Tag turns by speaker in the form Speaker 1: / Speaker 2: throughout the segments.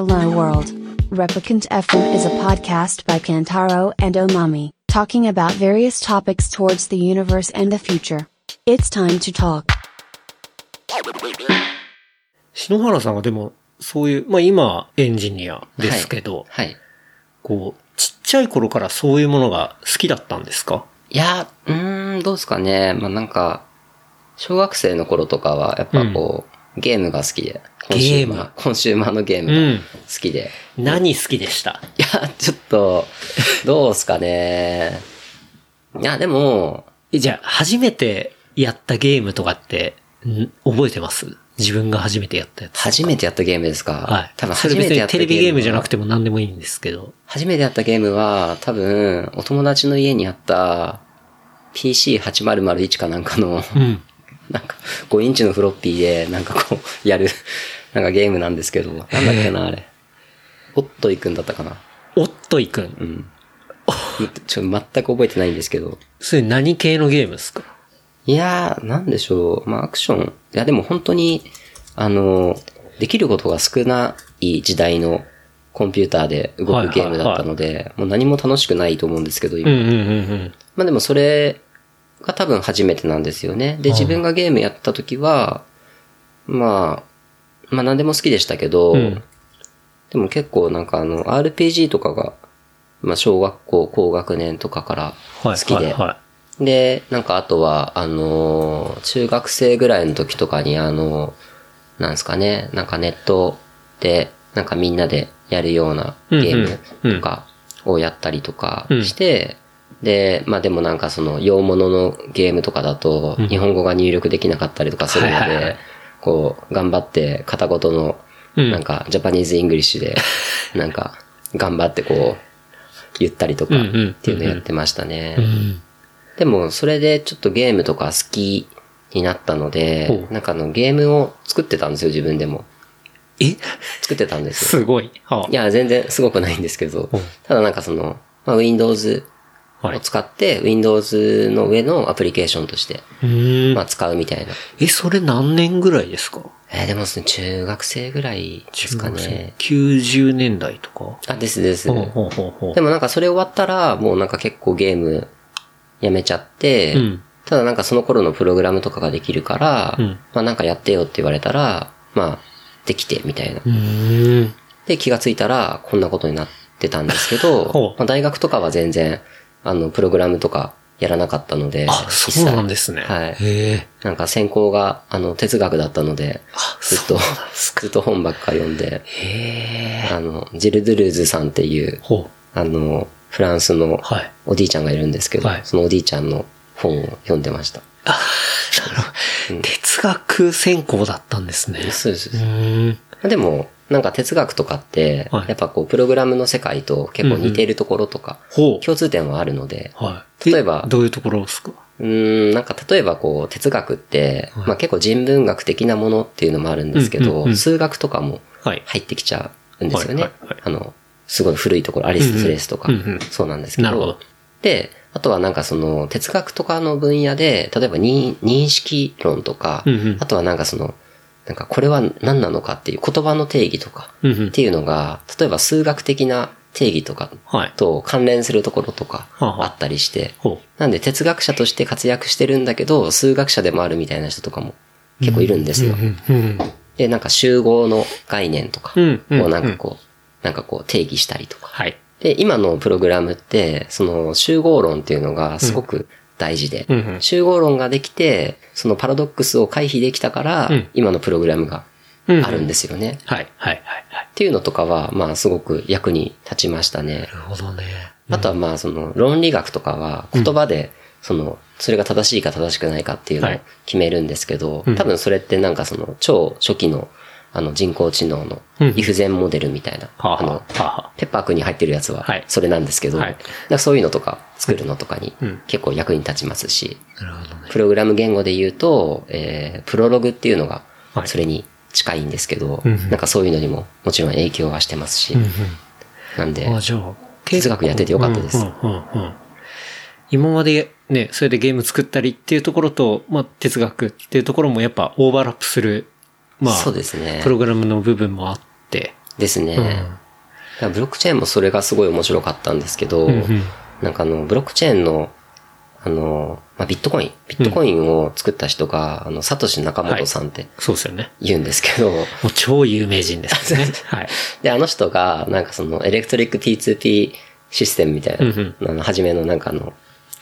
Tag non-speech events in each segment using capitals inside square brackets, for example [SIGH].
Speaker 1: Hello World. Replicant FM is a podcast by Kantaro and Omami, talking about various topics towards the universe and the future. It's time to talk.
Speaker 2: 篠原さんはでも、そういう、まあ今、エンジニアですけど、
Speaker 3: はい。
Speaker 2: こう、ちっちゃい頃からそういうものが好きだったんですか
Speaker 3: いや、うーん、どうですかね。まあなんか、小学生の頃とかは、やっぱこう、ゲームが好きで。コンシューマ
Speaker 2: ゲーム？
Speaker 3: コンシューマーのゲーム
Speaker 2: うん
Speaker 3: が好きで。
Speaker 2: 何好きでした？
Speaker 3: いや、ちょっと、どうですかね。いや、でも、
Speaker 2: えじゃあ、初めてやったゲームとかって、ん覚えてます？自分が初めてやったやつ。
Speaker 3: 初めてやったゲームですか？
Speaker 2: はい。
Speaker 3: 多分初めてやった
Speaker 2: にテレビゲームじゃなく
Speaker 3: て。
Speaker 2: ても何でもいいんですけど。
Speaker 3: 初めてやったゲームは、多分、お友達の家にあった PC8001 かなんかの、
Speaker 2: うん。
Speaker 3: なんか、5インチのフロッピーで、なんかこう、[LAUGHS] やる、なんかゲームなんですけど、なんだっけな、あれ。おっといくんだったかな。
Speaker 2: おっといくん？
Speaker 3: うん。ちょ、全く覚えてないんですけど。
Speaker 2: それ何系のゲームですか？
Speaker 3: いやー、なんでしょう。まあ、アクション。いや、でも本当に、あの、できることが少ない時代のコンピューターで動くゲームだったので、もう何も楽しくないと思うんですけど、今。
Speaker 2: うんうんうんうん。
Speaker 3: まあでもそれが多分初めてなんですよね。で、自分がゲームやった時は、まあ、まあ何でも好きでしたけど、
Speaker 2: うん。
Speaker 3: でも結構なんかあの、RPG とかが、まあ小学校高学年とかから好
Speaker 2: はい。
Speaker 3: きで、
Speaker 2: はいは
Speaker 3: で、なんかあとは、あのー中学生ぐらいの時とかにあの、なんですかね、なんかネットで、なんかみんなでやるようなゲームとかをやったりとかして、で、まあでもなんかその、洋物のゲームとかだと、日本語が入力できなかったりとかするの
Speaker 2: はいはいはい
Speaker 3: で、こう、頑張って片言の、
Speaker 2: うん
Speaker 3: なんか、 Japanese English で、[LAUGHS] なんか、頑張ってこう、言ったりとか、っていうのやってましたね。
Speaker 2: い。うん。
Speaker 3: でも、それでちょっとゲームとか好きになったの
Speaker 2: ほ
Speaker 3: で、
Speaker 2: う
Speaker 3: なんかあの、ゲームを作ってたんですよ、自分でも。
Speaker 2: え？
Speaker 3: 作ってたんですよ。
Speaker 2: すごい。はい
Speaker 3: や、全然すごくないんですけどただなんかその、まあ、Windows を
Speaker 2: はい。
Speaker 3: 使って、Windows の上のアプリケーションとして、まあ、使うみたいな。
Speaker 2: え、それ何年ぐらいですか？
Speaker 3: えーでもですね、中学生ぐらいですかね。
Speaker 2: 90年代とか？
Speaker 3: あ、ですです。
Speaker 2: ほうほうほうほう
Speaker 3: でもなんかそれ終わったら、もうなんか結構ゲームやめちゃって、
Speaker 2: うん
Speaker 3: ただなんかその頃のプログラムとかができるから、
Speaker 2: うん
Speaker 3: まあなんかやってよって言われたら、まあ、できてみたいな。で、気がついたらこんなことになってたんですけど [LAUGHS] まあ大学とかは全然、あの、プログラムとかやらなかったので、
Speaker 2: あ、
Speaker 3: 一
Speaker 2: そうなんですね。
Speaker 3: はい
Speaker 2: へえ。
Speaker 3: なんか専攻が、あの、哲学だったので、ずっとずっと本ばっか読んで、
Speaker 2: へえ。
Speaker 3: あの、ジル・ドゥルーズさんっていう、
Speaker 2: ほ
Speaker 3: あの、フランスの
Speaker 2: う。はい。
Speaker 3: おじいちゃんがいるんですけど、
Speaker 2: はい
Speaker 3: そのおじいちゃんの本を読んでました。
Speaker 2: あ、なるほど。哲学専攻だったんですね。
Speaker 3: そうです。
Speaker 2: うーん。
Speaker 3: でも、なんか哲学とかって、
Speaker 2: はい
Speaker 3: やっぱこう、プログラムの世界と結構似ているところとか、
Speaker 2: ほう。
Speaker 3: 共通点はあるので、
Speaker 2: はい。
Speaker 3: 例えば
Speaker 2: どういうところですか？
Speaker 3: うーん、なんか例えばこう、哲学って、まあ結構人文学的なものっていうのもあるんですけど、
Speaker 2: うんうんうん
Speaker 3: 数学とかも
Speaker 2: はい。
Speaker 3: 入ってきちゃうんですよね。
Speaker 2: はいはいはい
Speaker 3: あの、すごい古いところ、アリストテレスとか
Speaker 2: うんうんうんうん、
Speaker 3: そうなんですけど。
Speaker 2: なるほど
Speaker 3: で、あとはなんかその、哲学とかの分野で、例えば認認識論とか、
Speaker 2: うんうん
Speaker 3: あとはなんかその、なんかこれは何なのかっていう言葉の定義とか、っていうのが、例えば数学的な定義とか
Speaker 2: はい。
Speaker 3: と関連するところとか
Speaker 2: はあ
Speaker 3: ったりして、
Speaker 2: ほ
Speaker 3: なんで哲学者として活躍してるんだけど、数学者でもあるみたいな人とかも結構いるんですよ。で、なんか集合の概念とかをなんかこう、なんかこう定義したりとか。
Speaker 2: はい。
Speaker 3: で、今のプログラムって、その集合論っていうのがすごく大事で、
Speaker 2: うんうん
Speaker 3: 集合論ができて、そのパラドックスを回避できたから、
Speaker 2: うん
Speaker 3: 今のプログラムが
Speaker 2: うん
Speaker 3: あるんですよね。
Speaker 2: はい。はい。はい。はい。
Speaker 3: っていうのとかは、まあすごく役に立ちましたね。
Speaker 2: なるほどね。
Speaker 3: あとはまあその論理学とかは言葉で、その、それが正しいか正しくないかっていうのを
Speaker 2: はい
Speaker 3: 決めるんですけど、
Speaker 2: うん
Speaker 3: 多分それってなんかその超初期のあの人工知能の
Speaker 2: うん。
Speaker 3: if 全モデルみたいな、
Speaker 2: はあ、
Speaker 3: あの
Speaker 2: は、あ、は
Speaker 3: ペッパーくんに入ってるやつは
Speaker 2: はい、
Speaker 3: それなんですけど、
Speaker 2: はい。
Speaker 3: そういうのとか作るのとかに
Speaker 2: うん。
Speaker 3: 結構役に立ちますし、
Speaker 2: あ。なるほどね。
Speaker 3: プログラム言語で言うと、えー、プロログっていうのが
Speaker 2: はい。
Speaker 3: それに近いんですけど、
Speaker 2: うん
Speaker 3: なんかそういうのにももちろん影響はしてますし、
Speaker 2: うんうん。
Speaker 3: なんで、哲学やっててよかったです。
Speaker 2: うんうんうんうん。今までね、それでゲーム作ったりっていうところと、まあ、哲学っていうところもやっぱオーバーラップする、まあ、
Speaker 3: そうですね
Speaker 2: プログラムの部分もあって、
Speaker 3: ですね。だからブロックチェーンもそれがすごい面白かったんですけど、
Speaker 2: んうん
Speaker 3: なんかあの、ブロックチェーンの、あの、まあ、ビットコイン、ビットコインを作った人が、あの、サトシナカモトさんって
Speaker 2: そうですよね。
Speaker 3: 言うんですけど、
Speaker 2: もう超有名人ですね。[LAUGHS] はい。
Speaker 3: で、あの人が、なんかその、エレクトリック T2P システムみたいな、
Speaker 2: うん
Speaker 3: あの、初めのなんかあの、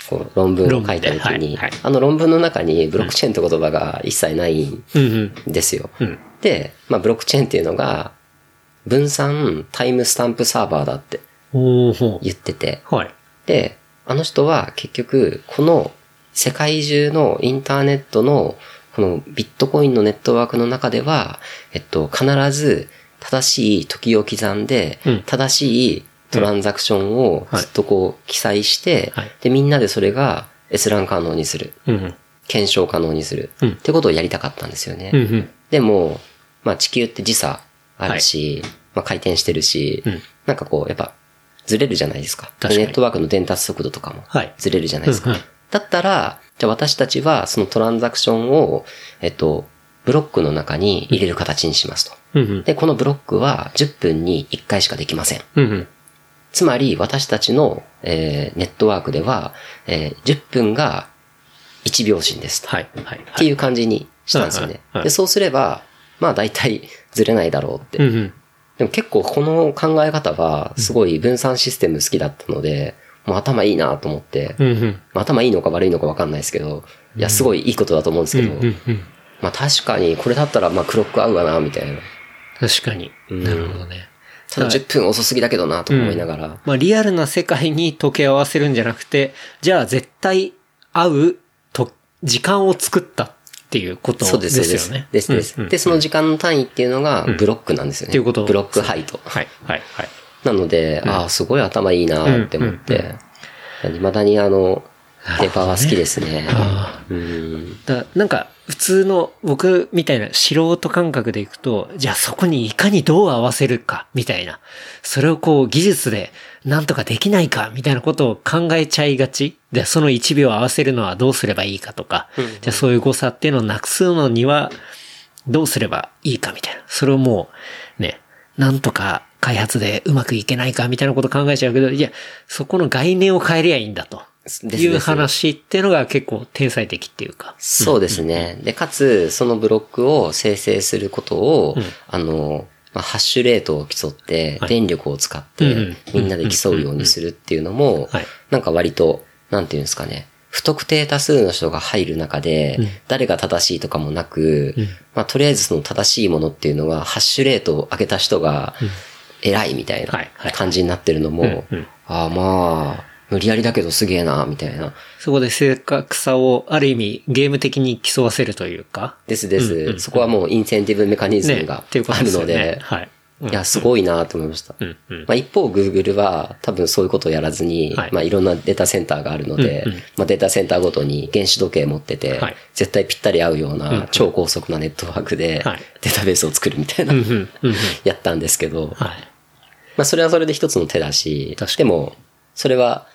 Speaker 3: こう論文を書いた時に、
Speaker 2: はいはい
Speaker 3: あの論文の中にブロックチェーンって言葉が一切ないん
Speaker 2: うんうん。
Speaker 3: ですよ。
Speaker 2: うん
Speaker 3: で、まあ、ブロックチェーンっていうのが、分散タイムスタンプサーバーだって言ってて、
Speaker 2: う。はい。
Speaker 3: で、あの人は結局、この世界中のインターネットの、このビットコインのネットワークの中では、えっと、必ず正しい時を刻んで、
Speaker 2: うん
Speaker 3: 正しいトランザクションをずっとこう記載して、
Speaker 2: はい
Speaker 3: で、みんなでそれが閲覧可能にする。
Speaker 2: うんうん。
Speaker 3: 検証可能にする。
Speaker 2: うん
Speaker 3: ってことをやりたかったんですよね。
Speaker 2: うんうん。
Speaker 3: でも、まあ地球って時差あるし、まあ回転してるし、
Speaker 2: うん
Speaker 3: なんかこう、やっぱ、ずれるじゃないですか。ネットワークの伝達速度とかも
Speaker 2: はい、
Speaker 3: ずれるじゃないですか。
Speaker 2: うんうん
Speaker 3: だったら、じゃあ私たちはそのトランザクションを、えっと、ブロックの中に入れる形にしますと。
Speaker 2: うんうん。
Speaker 3: で、このブロックは10分に1回しかできません。
Speaker 2: うんうん。
Speaker 3: つまり、私たちの、えーネットワークでは、えー10分が1秒針ですと。
Speaker 2: はい。はい。
Speaker 3: っていう感じにしたんですよねで、そうすれば、まあ大体ずれないだろうって。
Speaker 2: うんうん。
Speaker 3: でも結構この考え方はすごい分散システム好きだったので、もう頭いいなと思って、
Speaker 2: うんうん。
Speaker 3: まあ頭いいのか悪いのかわかんないですけど、いや、すごいいいことだと思うんですけど。まあ確かにこれだったらまあクロック合うわな、みたいな。
Speaker 2: 確かに。なるほどね。
Speaker 3: ただ10分遅すぎだけどな、とか思いながら。
Speaker 2: まあ、リアルな世界に時計を合わせるんじゃなくて、じゃあ絶対合うと、時間を作ったっていうこと
Speaker 3: です、
Speaker 2: です
Speaker 3: そうです
Speaker 2: よね。。
Speaker 3: です、です。
Speaker 2: うんうん
Speaker 3: で、その時間の単位っていうのがブロックなんですよね。
Speaker 2: っていうこと
Speaker 3: ブロックハイト。
Speaker 2: はい。はい。はい。
Speaker 3: なので、ああ、すごい頭いいなって思って、未だにあの、ペーパーは好きですね。
Speaker 2: あ
Speaker 3: うん。
Speaker 2: だなんか、普通の僕みたいな素人感覚でいくと、じゃあそこにいかにどう合わせるか、みたいな。それをこう技術でなんとかできないか、みたいなことを考えちゃいがち。で、その1秒合わせるのはどうすればいいかとか、じゃあそういう誤差っていうのをなくすのには、どうすればいいかみたいな。それをもう、ね、なんとか開発でうまくいけないかみたいなこと考えちゃうけど、いや、そこの概念を変えりゃいいんだと。いう話っていうのが結構天才的っていうか。
Speaker 3: そうですね。で、かつ、そのブロックを生成することを、あの、まあ、ハッシュレートを競って、
Speaker 2: はい。
Speaker 3: 電力を使っ
Speaker 2: うんうん
Speaker 3: て、みんなで競うようにするっていうのも
Speaker 2: はい、
Speaker 3: なんか割と、なんていうんですかね。不特定多数の人が入る中で、誰が正しいとかもなく、まあ、とりあえずその正しいものっていうのは、ハッシュレートを上げた人が、偉いみたいな感じになってるのも
Speaker 2: うんうん、
Speaker 3: ああまあ、無理やりだけどすげえな、みたいな。
Speaker 2: そこで正確さをある意味ゲーム的に競わせるというか。
Speaker 3: ですです。そこはもうインセンティブメカニズムが
Speaker 2: っていうこと
Speaker 3: あるの
Speaker 2: でね
Speaker 3: で、
Speaker 2: はい。
Speaker 3: いや、すごいなと思いました。
Speaker 2: うんうん。
Speaker 3: まあ、一方、Google は多分そういうことをやらずに、
Speaker 2: はい
Speaker 3: まあ、いろんなデータセンターがあるので、
Speaker 2: うんうん
Speaker 3: まあ、データセンターごとに原子時計持ってて、
Speaker 2: はい
Speaker 3: 絶対ぴったり合うよう
Speaker 2: うん
Speaker 3: な超高速なネットワークで
Speaker 2: はい、
Speaker 3: データベースを作るみたいな、
Speaker 2: うんうんうんうん。
Speaker 3: やったんですけど、
Speaker 2: はい。
Speaker 3: まあ、それはそれで一つの手だしでも、それは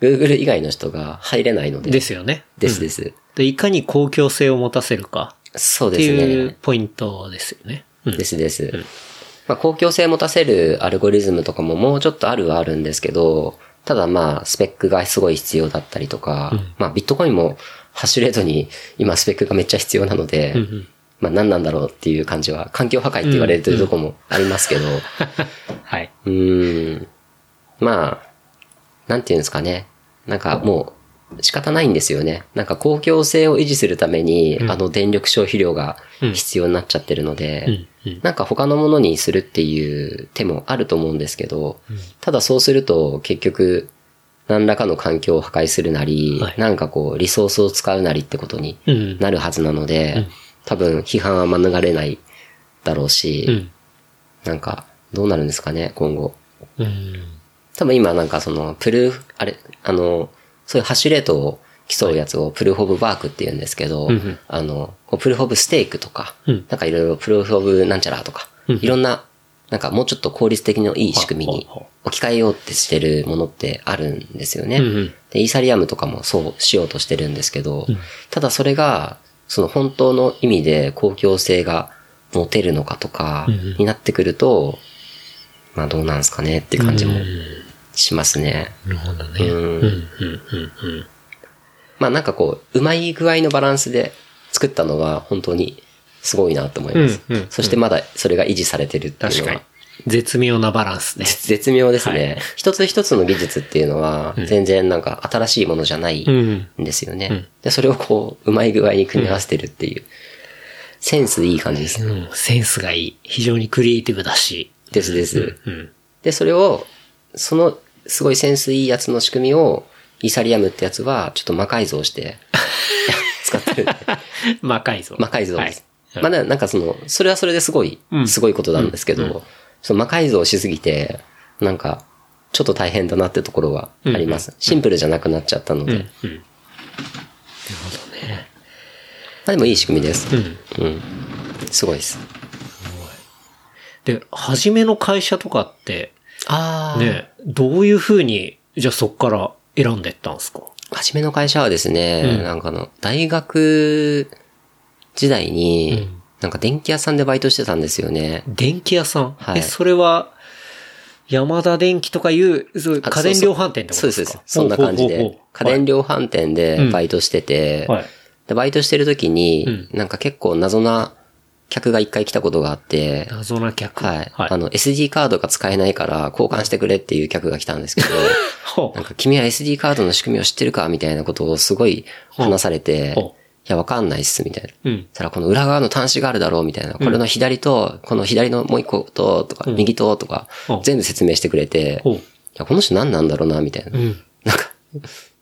Speaker 3: Google 以外の人が入れないので、
Speaker 2: ですよね。
Speaker 3: ですです。
Speaker 2: で、いかに公共性を持たせるか
Speaker 3: そう
Speaker 2: って
Speaker 3: です
Speaker 2: いう
Speaker 3: ね。
Speaker 2: ポイントですよね。うん
Speaker 3: ですです。まあ、公共性持たせるアルゴリズムとかももうちょっとあるはあるんですけど、ただまあ、スペックがすごい必要だったりとか、まあ、ビットコインもハッシュレートに今スペックがめっちゃ必要なので、まあ、何なんだろうっていう感じは、環境破壊って言われてるとこもありますけど、
Speaker 2: はい。
Speaker 3: うーん。まあ、なんていうんですかね。なんかもう仕方ないんですよね。なんか公共性を維持するために、あの電力消費量が必要になっちゃってるので、なんか他のものにするっていう手もあると思うんですけど、ただそうすると結局、何らかの環境を破壊するなり、
Speaker 2: はい
Speaker 3: なんかこう、リソースを使うなりってことに
Speaker 2: うん
Speaker 3: なるはずなので、多分批判は免れないだろうし、
Speaker 2: うん。
Speaker 3: なんか、どうなるんですかね、今後。
Speaker 2: うん。
Speaker 3: 多分今なんかその、プルーフ、あれ、あの、そういうハッシュレートを競うやつをプルーフオブワークって言うんですけど、
Speaker 2: うんうん。
Speaker 3: あの、プルーフオブステークとか、
Speaker 2: うん。
Speaker 3: なんかいろいろプルーフオブなんちゃらとか、
Speaker 2: うん
Speaker 3: いろんな、なんかもうちょっと効率的のいい仕組みに置き換えようってしてるものってあるんですよね。
Speaker 2: うんうん。
Speaker 3: で、イーサリアムとかもそうしようとしてるんですけど、ただそれが、その本当の意味で公共性が持てるのかとか
Speaker 2: うんうん。
Speaker 3: になってくると、まあどうなんすかねって感じもしますね。
Speaker 2: なるほどね。
Speaker 3: うん
Speaker 2: うん、うん、うん、うん。
Speaker 3: まあなんかこう、うまい具合のバランスで作ったのは本当にすごいなと思います。
Speaker 2: うんうん
Speaker 3: そしてまだそれが維持されてるっていうのは。。
Speaker 2: 絶妙なバランスね。
Speaker 3: 絶妙ですね、
Speaker 2: はい
Speaker 3: 一つ一つの技術っていうのは、全然なんか新しいものじゃない
Speaker 2: うん。
Speaker 3: んですよね。
Speaker 2: うん
Speaker 3: で、それをこう、うまい具合に組み合わせてるっていう、センスいい感じです。
Speaker 2: うん、センスがいい。非常にクリエイティブだし。
Speaker 3: ですです。
Speaker 2: うん。
Speaker 3: で、それを、その、すごいセンスいいやつの仕組みを、イーサリアムってやつは、ちょっと魔改造して、[LAUGHS] 使ってる。
Speaker 2: 魔改造。
Speaker 3: 魔改造です。
Speaker 2: はい。
Speaker 3: まあね、なんかその、それはそれですごい
Speaker 2: うん、
Speaker 3: すごいことなんですけど、その魔改造しすぎて、なんか、ちょっと大変だなってところはあります。シンプルじゃなくなっちゃったので。
Speaker 2: うん。うん。なるほどね。
Speaker 3: まあでもいい仕組みです。
Speaker 2: うん。
Speaker 3: うん。すごいです。
Speaker 2: で、初めの会社とかって、
Speaker 3: あ
Speaker 2: ね、どういう風に、じゃあそっから選んでったんですか？
Speaker 3: 初めの会社はですね、
Speaker 2: うん。
Speaker 3: なんかあの、大学時代に、
Speaker 2: うん。
Speaker 3: なんか電気屋さんでバイトしてたんですよね。
Speaker 2: 電気屋さん？
Speaker 3: はい。
Speaker 2: え、それは、山田電機とかいう、そう家電量販店ってことですか？
Speaker 3: そうです。そんな感じで。家電量販店でバイトしてて、
Speaker 2: はい。
Speaker 3: でバイトしてる時に、
Speaker 2: うん。
Speaker 3: なんか結構謎な客が一回来たことがあって、
Speaker 2: 謎な客。
Speaker 3: はい。
Speaker 2: はい。
Speaker 3: あの、SD カードが使えないから交換してくれっていう客が来たんですけど、
Speaker 2: ほ
Speaker 3: なんか君は SD カードの仕組みを知ってるかみたいなことをすごい話されて、いや、わかんないっす、みたいな。
Speaker 2: う。うん。
Speaker 3: そしたらこの裏側の端子があるだろうみたいな。これの左と、この左のもう一個と、とか、右と、とか
Speaker 2: うん、
Speaker 3: 全部説明してくれて。いや、この人何なんだろうな、みたいな。
Speaker 2: うん。
Speaker 3: なんか、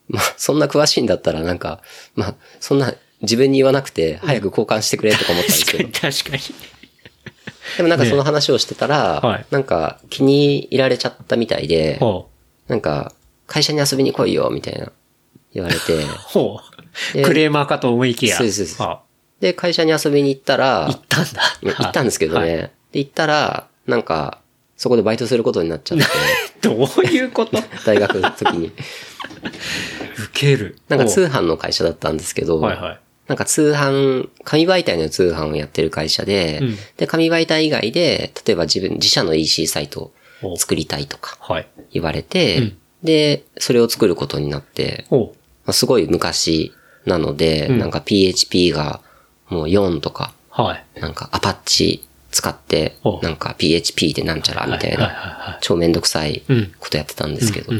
Speaker 3: まあ、そんな詳しいんだったら、なんか、まあ、そんな、自分に言わなくて、早く交換してくれとか思ったんですけど
Speaker 2: 確かに、。確かに。
Speaker 3: でもなんかその話をしてたら、
Speaker 2: はい
Speaker 3: なんか気に入られちゃったみたいで。なんか、会社に遊びに来いよ、みたいな、言われて、[LAUGHS]
Speaker 2: ほう。
Speaker 3: で
Speaker 2: クレーマーかと思いきや。
Speaker 3: そうですで会社に遊びに行ったら、
Speaker 2: 行ったんだ。
Speaker 3: 行ったんですけどね、
Speaker 2: はい。
Speaker 3: で、行ったら、なんか、そこでバイトすることになっちゃって、[LAUGHS]
Speaker 2: どういうこと？[LAUGHS]
Speaker 3: 大学の時に。
Speaker 2: 受ける。
Speaker 3: なんか通
Speaker 2: ほ
Speaker 3: 販の会社だったんですけど、
Speaker 2: うはいはい。
Speaker 3: なんか通販、紙媒体の通販をやってる会社で、
Speaker 2: うん。
Speaker 3: で、紙媒体以外で、例えば自分、自社の EC サイトを作りたいとか
Speaker 2: はい。
Speaker 3: 言われて、
Speaker 2: うん。
Speaker 3: で、それを作ることになって、
Speaker 2: ほ
Speaker 3: まあすごい昔なので、
Speaker 2: うん。
Speaker 3: なんか PHP がもう4とか、
Speaker 2: う。はい。
Speaker 3: なんかアパッチ使って
Speaker 2: お、
Speaker 3: なんか PHP でなんちゃらみたい
Speaker 2: はいはいはい。
Speaker 3: な
Speaker 2: はい、
Speaker 3: 超めんどくさい
Speaker 2: うん。
Speaker 3: ことやってたんですけど。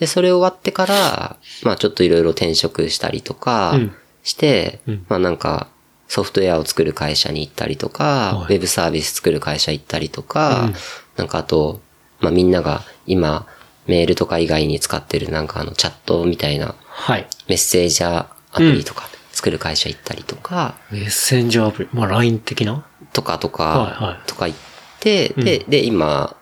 Speaker 3: で、それ終わってから、まあちょっといろいろ転職したりとか
Speaker 2: うん
Speaker 3: して
Speaker 2: うん、
Speaker 3: まあなんか、ソフトウェアを作る会社に行ったりとか
Speaker 2: は、い。
Speaker 3: ウェブサービス作る会社行ったりとか
Speaker 2: うん、
Speaker 3: なんかあと、まあみんなが今、メールとか以外に使ってるなんかあのチャットみたいな
Speaker 2: はい。
Speaker 3: メッセージャーアプリとか作る会社行ったりとか、
Speaker 2: メッセンジャーアプリ。まあ、LINE 的な？
Speaker 3: とかと
Speaker 2: はいは
Speaker 3: か、とか行って、で、で、今、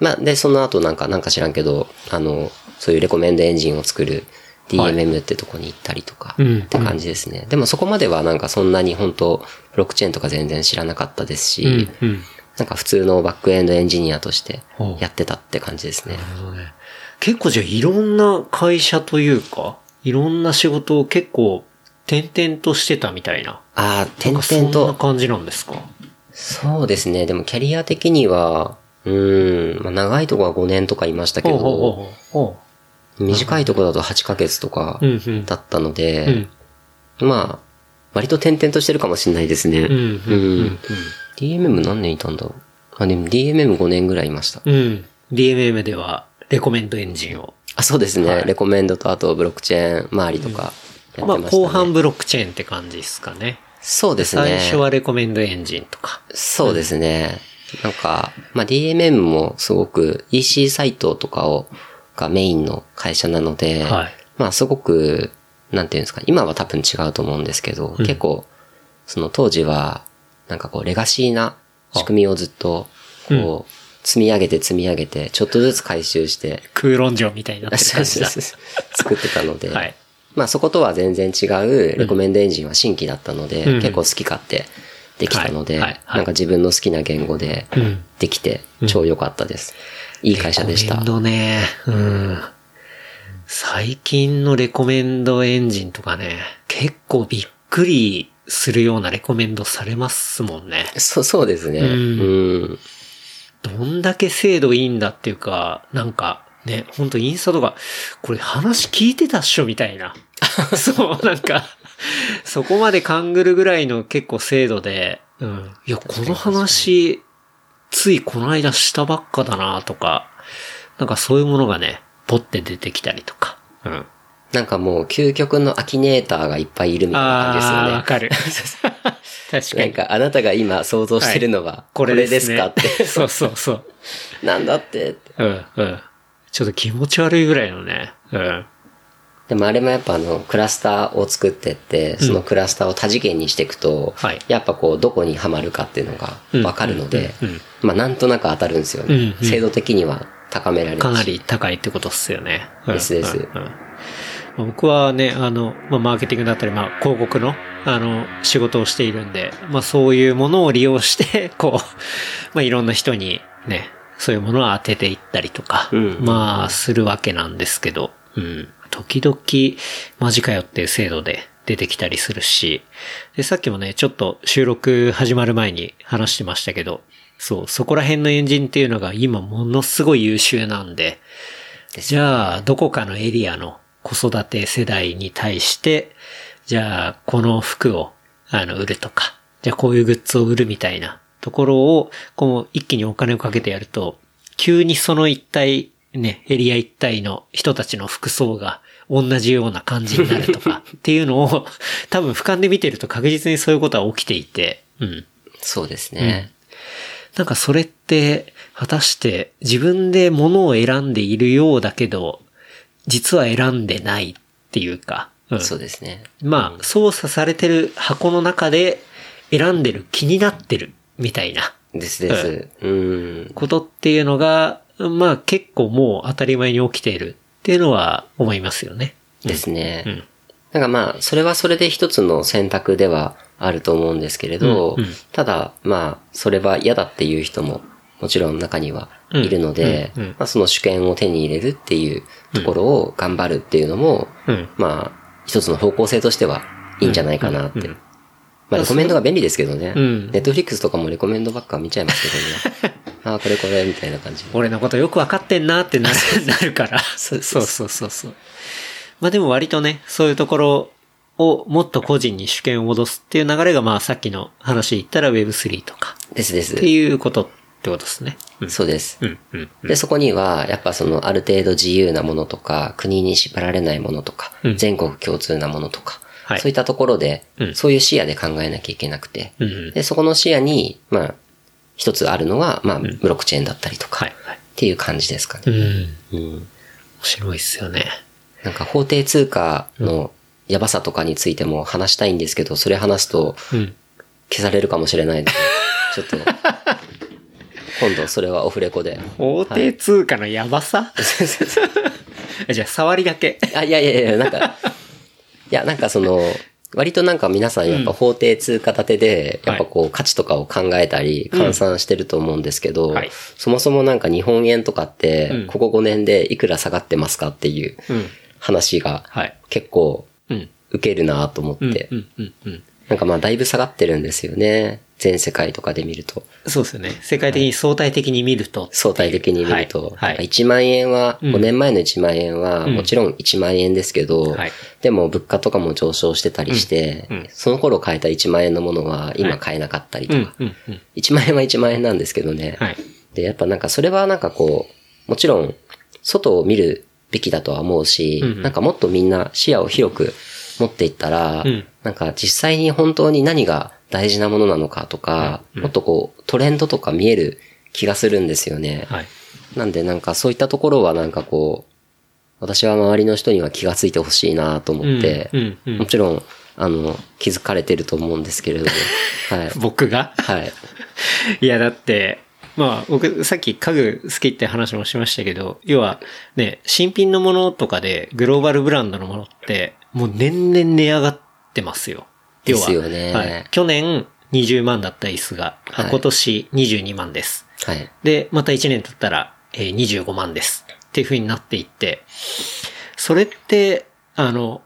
Speaker 3: まあ、で、その後なんか、なんか知らんけど、あの、そういうレコメンドエンジンを作る
Speaker 2: はい
Speaker 3: DMM ってとこに行ったりとか、
Speaker 2: うん
Speaker 3: って感じですね。でもそこまではなんかそんなに本当ブロックチェーンとか全然知らなかったですし、
Speaker 2: うん。うん。
Speaker 3: なんか普通のバックエンドエンジニアとしてやってたって感じですね。
Speaker 2: なるほどね。結構じゃあいろんな会社というか、いろんな仕事を結構転々としてたみたいな。
Speaker 3: ああ、点
Speaker 2: なんか
Speaker 3: 々と、
Speaker 2: そんな感じなんですか？
Speaker 3: そうですね。でもキャリア的には、うーん、まあ、長いとこは5年とかいましたけど、短いとこだと8ヶ月とか
Speaker 2: ううんうん。
Speaker 3: だったの
Speaker 2: う
Speaker 3: で
Speaker 2: ん、。
Speaker 3: まあ、割と点々としてるかもしれないですね。
Speaker 2: うん。うん。うん。
Speaker 3: DMM 何年いたんだろうあ、でも DMM5 年ぐらいいました。
Speaker 2: うん。DMM では、レコメンドエンジンを。
Speaker 3: あ、そうですね。
Speaker 2: はい
Speaker 3: レコメンドとあとブロックチェーン周りとかやって
Speaker 2: まあ、
Speaker 3: ました、ね
Speaker 2: 後半ブロックチェーンって感じですかね。
Speaker 3: そうですね。
Speaker 2: 最初はレコメンドエンジンとか。
Speaker 3: そうですね。なんか、まあ、DMM もすごく EC サイトとかを、がメインの会社なので、
Speaker 2: はい。
Speaker 3: まあすごく、なんていうんですか、今は多分違うと思うんですけど、結構、その当時は、なんかこう、レガシーな仕組みをずっと、こう、積み上げて積み上げて、ちょっとずつ回収して、
Speaker 2: 空論城みたいにな
Speaker 3: 作ってたので、
Speaker 2: はい。
Speaker 3: まあそことは全然違うレコメンドエンジンは新規だったので、
Speaker 2: うん。
Speaker 3: 結構好き勝手できたので、
Speaker 2: はい。はい。はい。
Speaker 3: なんか自分の好きな言語で
Speaker 2: うん。
Speaker 3: できて超良かったです。いい会社でした
Speaker 2: レコメン。ドね。うん。最近のレコメンドエンジンとかね、結構びっくりするようなレコメンドされますもんね。
Speaker 3: そう、そうですね。
Speaker 2: ん
Speaker 3: うん。
Speaker 2: どんだけ精度いいんだっていうか、なんか、ね、ほんとインスタとか、これ話聞いてたっしょみたいな。[LAUGHS] そう、なんか、そこまで勘ぐるぐらいの結構精度で、うん。いや、この話、ついこの間したばっかだなとか、なんかそういうものがね、ポッて出てきたりとか。うん。
Speaker 3: なんかもう究極のアキネーターがいっぱいいるみたいな感じですよ
Speaker 2: ああー、
Speaker 3: ね
Speaker 2: わ。かる。確かに。
Speaker 3: なんかあなたが今想像してるのは、これです
Speaker 2: ね
Speaker 3: かって。[LAUGHS]
Speaker 2: そうそうそう。
Speaker 3: なんだってって。
Speaker 2: うん、うん。ちょっと気持ち悪いぐらいのね。うん。
Speaker 3: でもあれもやっぱあの、クラスターを作ってって、そのクラスターを多次元にしていくと、
Speaker 2: はい。
Speaker 3: やっぱこう、どこにはまるかっていうのがわかるので
Speaker 2: うん。うん。うん、
Speaker 3: まあなんとなく当たるんですよね。
Speaker 2: うん。うん。
Speaker 3: 精度的には高められるし。
Speaker 2: かなり高いってことっすよね。うん。
Speaker 3: ですです。
Speaker 2: うん。うん。僕はね、あの、まあ、マーケティングだったり、まあ、広告の、あの、仕事をしているんで、まあ、そういうものを利用して、[LAUGHS] こう、まあ、いろんな人にね、そういうものを当てていったりとか、
Speaker 3: うん。
Speaker 2: まあ、するわけなんですけど、うん。時々、マジかよっていう制度で出てきたりするし、で、さっきもね、ちょっと収録始まる前に話してましたけど、そう、そこら辺のエンジンっていうのが今ものすごい優秀なんで、じゃあ、どこかのエリアの子育て世代に対して、じゃあ、この服を、あの、売るとか、じゃあこういうグッズを売るみたいなところを、こう、一気にお金をかけてやると、急にその一体、ね、エリア一体の人たちの服装が同じような感じになるとか、[LAUGHS] っていうのを、多分俯瞰で見てると確実にそういうことは起きていて、うん。
Speaker 3: そうですね。
Speaker 2: なんかそれって、果たして自分で物を選んでいるようだけど、実は選んでないっていうか、うん
Speaker 3: そうですね。
Speaker 2: まあ、操作されてる箱の中で選んでる気になってるみたいな
Speaker 3: ですです。うん。
Speaker 2: ことっていうのが、まあ結構もう当たり前に起きているっていうのは思いますよね。
Speaker 3: ですね。
Speaker 2: うん
Speaker 3: なんかまあ、それはそれで一つの選択ではあると思うんですけれど、
Speaker 2: うんうん
Speaker 3: ただ、まあ、それは嫌だっていう人ももちろん中にはいるので、
Speaker 2: うんうんうん
Speaker 3: まあ、その主権を手に入れるっていうところを頑張るっていうのも、
Speaker 2: うん。
Speaker 3: まあ、一つの方向性としてはいいんじゃないかなって。まあ、レコメンドが便利ですけどね。
Speaker 2: うん
Speaker 3: ネットフリックスとかもレコメンドばっか見ちゃいますけどね。[LAUGHS] ああ、これこれ、みたいな感じで。
Speaker 2: 俺のことよくわかってんなってなる [LAUGHS] なるから。
Speaker 3: そう
Speaker 2: そうそうそう。まあでも割とね、そういうところをもっと個人に主権を戻すっていう流れがまあさっきの話で言ったら Web3 とか
Speaker 3: ですです
Speaker 2: って。いうことってことですね。うん。
Speaker 3: そうです。
Speaker 2: うん。うん。
Speaker 3: で、そこには、やっぱその、ある程度自由なものとか、国に縛られないものとか、
Speaker 2: うん
Speaker 3: 全国共通なものとか、
Speaker 2: はい
Speaker 3: そういったところで、
Speaker 2: うん
Speaker 3: そういう視野で考えなきゃいけなくて、
Speaker 2: うん。
Speaker 3: で、そこの視野に、まあ、一つあるのが、まあ、ブロックチェーンだったりとか。っていう感じですか
Speaker 2: う
Speaker 3: ね。
Speaker 2: ん。面
Speaker 3: うん。
Speaker 2: 白いっすよね。
Speaker 3: なんか、法定通貨のやばさとかについても話したいんですけど、それ話すと
Speaker 2: うん。
Speaker 3: 消されるかもしれないので、[LAUGHS] ちょっと、今度それはオフレコで。
Speaker 2: 法定通貨のやばさ、[LAUGHS] じゃあ、触りだけ。
Speaker 3: あ、いやいやいや、なんか、いや、なんかその、割となんか皆さんやっぱ法定通貨立てで、
Speaker 2: はい
Speaker 3: やっぱこう価値とかを考えたり、換算してると思うんですけど、
Speaker 2: はい
Speaker 3: そもそもなんか日本円とかって
Speaker 2: うん、
Speaker 3: ここ5年でいくら下がってますかっていう
Speaker 2: うん。
Speaker 3: 話が
Speaker 2: はい。
Speaker 3: 結構
Speaker 2: うん。
Speaker 3: 受けるなと思っ
Speaker 2: うん。
Speaker 3: て。なんかまあだいぶ下がってるんですよね。全世界とかで見ると。
Speaker 2: そうですよね。世界的に相対的に見ると。
Speaker 3: 相対的に見ると、
Speaker 2: はい。はい。
Speaker 3: 1万円は、
Speaker 2: うん
Speaker 3: 5年前の1万円は、
Speaker 2: うん
Speaker 3: もちろん1万円ですけど、
Speaker 2: はい
Speaker 3: でも物価とかも上昇してたりして、その頃買えた1万円のものは今買えなかったりとか、
Speaker 2: うん。うん。うん。
Speaker 3: 1万円は1万円なんですけどね。
Speaker 2: はい。
Speaker 3: で、やっぱなんかそれはなんかこう、もちろん、外を見るべきだとは思うし、
Speaker 2: うんうん
Speaker 3: なんかもっとみんな視野を広く持っていったら、
Speaker 2: うん
Speaker 3: なんか実際に本当に何が大事なものなのかとか、
Speaker 2: うん
Speaker 3: もっとこう、トレンドとか見える気がするんですよね。
Speaker 2: はい。
Speaker 3: なんでなんかそういったところはなんかこう、私は周りの人には気がついてほしいなと思って、
Speaker 2: うん。うん。
Speaker 3: もちろん、あの、気づかれてると思うんですけれども、[LAUGHS] はい。
Speaker 2: 僕が？
Speaker 3: はい。[LAUGHS]
Speaker 2: いや、だって、まあ、僕、さっき家具好きって話もしましたけど、要は、ね、新品のものとかで、グローバルブランドのものって、もう年々値上がってますよ。要は
Speaker 3: ですよね
Speaker 2: はい。去年20万だった椅子が、
Speaker 3: はい
Speaker 2: 今年22万です。
Speaker 3: はい。
Speaker 2: で、また1年経ったら、えー25万です。っていう風になっていって、それって、あの、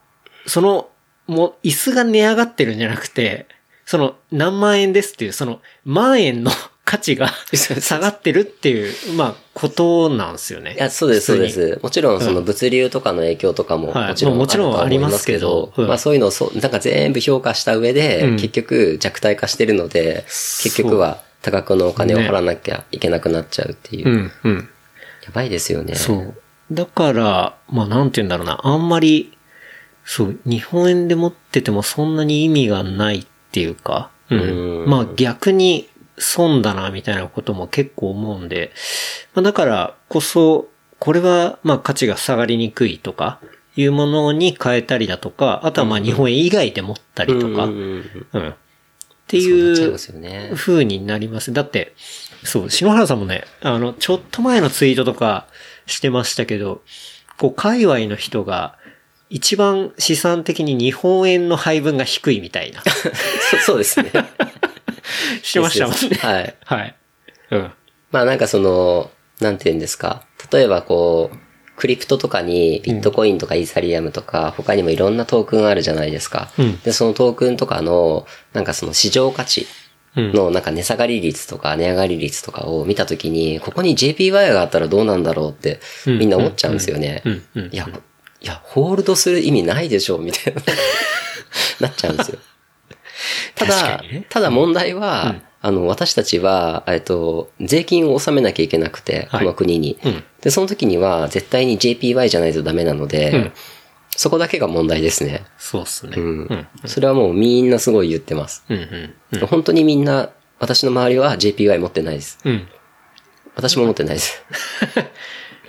Speaker 2: その、もう、椅子が値上がってるんじゃなくて、その、何万円ですっていう、その、万円の価値が下がってるっていう、まあ、ことなんですよね。
Speaker 3: いや、そうです、そうで。す。もちろん、その物流とかの影響とかも、
Speaker 2: はい
Speaker 3: もちろん、
Speaker 2: まあもちろんありますけどうん
Speaker 3: まあそういうのをそう、なんか全部評価した上で、
Speaker 2: うん
Speaker 3: 結局弱体化してるので、結局は多額のお金を払わなきゃいけなくなっちゃうっていう。
Speaker 2: うん、うん。
Speaker 3: やばいですよね。
Speaker 2: そう。だから、まあなんて言うんだろうな、あんまり、そう、日本円で持っててもそんなに意味がないっていうか、うん。
Speaker 3: うん
Speaker 2: まあ逆に損だなみたいなことも結構思うんで、まあだからこそ、これはまあ価値が下がりにくいとか、いうものに変えたりだとか、あとはまあ日本円以外で持ったりとか、
Speaker 3: う
Speaker 2: うんって
Speaker 3: い
Speaker 2: いう。風になります。だって、そう、篠原さんもね、あの、ちょっと前のツイートとかしてましたけど、こう、界隈の人が、一番資産的に日本円の配分が低いみたいな。[LAUGHS]
Speaker 3: そそうですね。[LAUGHS]
Speaker 2: してましたもんね。[LAUGHS]
Speaker 3: はい。[LAUGHS]
Speaker 2: はい。うん。
Speaker 3: まあなんかその、なんて言うんですか。例えばこう、クリプトとかにビットコインとかイーサリアムとか、他にもいろんなトークンあるじゃないですか。
Speaker 2: うん
Speaker 3: で、そのトークンとかの、なんかその市場価値
Speaker 2: うん。
Speaker 3: のなんか値下がり率とか値上がり率とかを見たときに、ここに JPY があったらどうなんだろうってみんな思っちゃうんですよね。いや、いや、ホールドする意味ないでしょ、みたいな。なっちゃうんですよ。ただ
Speaker 2: ね、
Speaker 3: ただ問題は、あの、私たちは、えっと、税金を納めなきゃいけなくて、
Speaker 2: はい
Speaker 3: この国に、
Speaker 2: うん
Speaker 3: で、その時には絶対に JPY じゃないとダメなので、
Speaker 2: うん
Speaker 3: そこだけが問題ですね。
Speaker 2: そうっすね。
Speaker 3: う
Speaker 2: うんん。
Speaker 3: それはもうみんなすごい言ってます。
Speaker 2: うん。うん。
Speaker 3: 本当にみんな、私の周りは JPY 持ってないです。
Speaker 2: うん。
Speaker 3: 私も持ってないです。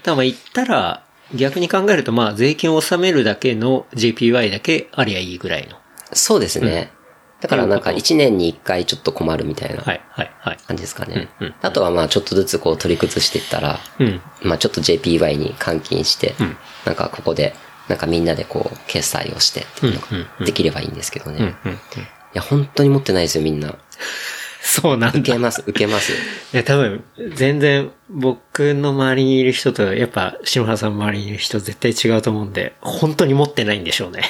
Speaker 2: た [LAUGHS] だまあ言ったら、逆に考えるとまあ税金を納めるだけの JPY だけありゃいいぐらいの。
Speaker 3: そうですね。だからなんか1年に1回ちょっと困るみたいな。感じですかね。あとはまあちょっとずつこう取り崩していったら、
Speaker 2: うん。
Speaker 3: まあちょっと JPY に換金して、
Speaker 2: ん
Speaker 3: なんかここで、なんかみんなでこう決済をしてできればいいんですけどね。い。や、本当に持ってないですよ、みんな。[LAUGHS]
Speaker 2: そうなんだ。
Speaker 3: 受けます、受けます。
Speaker 2: いや、多分、全然、僕の周りにいる人と、やっぱ、篠原さんの周りにいる人絶対違うと思うんで、本当に持ってないんでしょうね。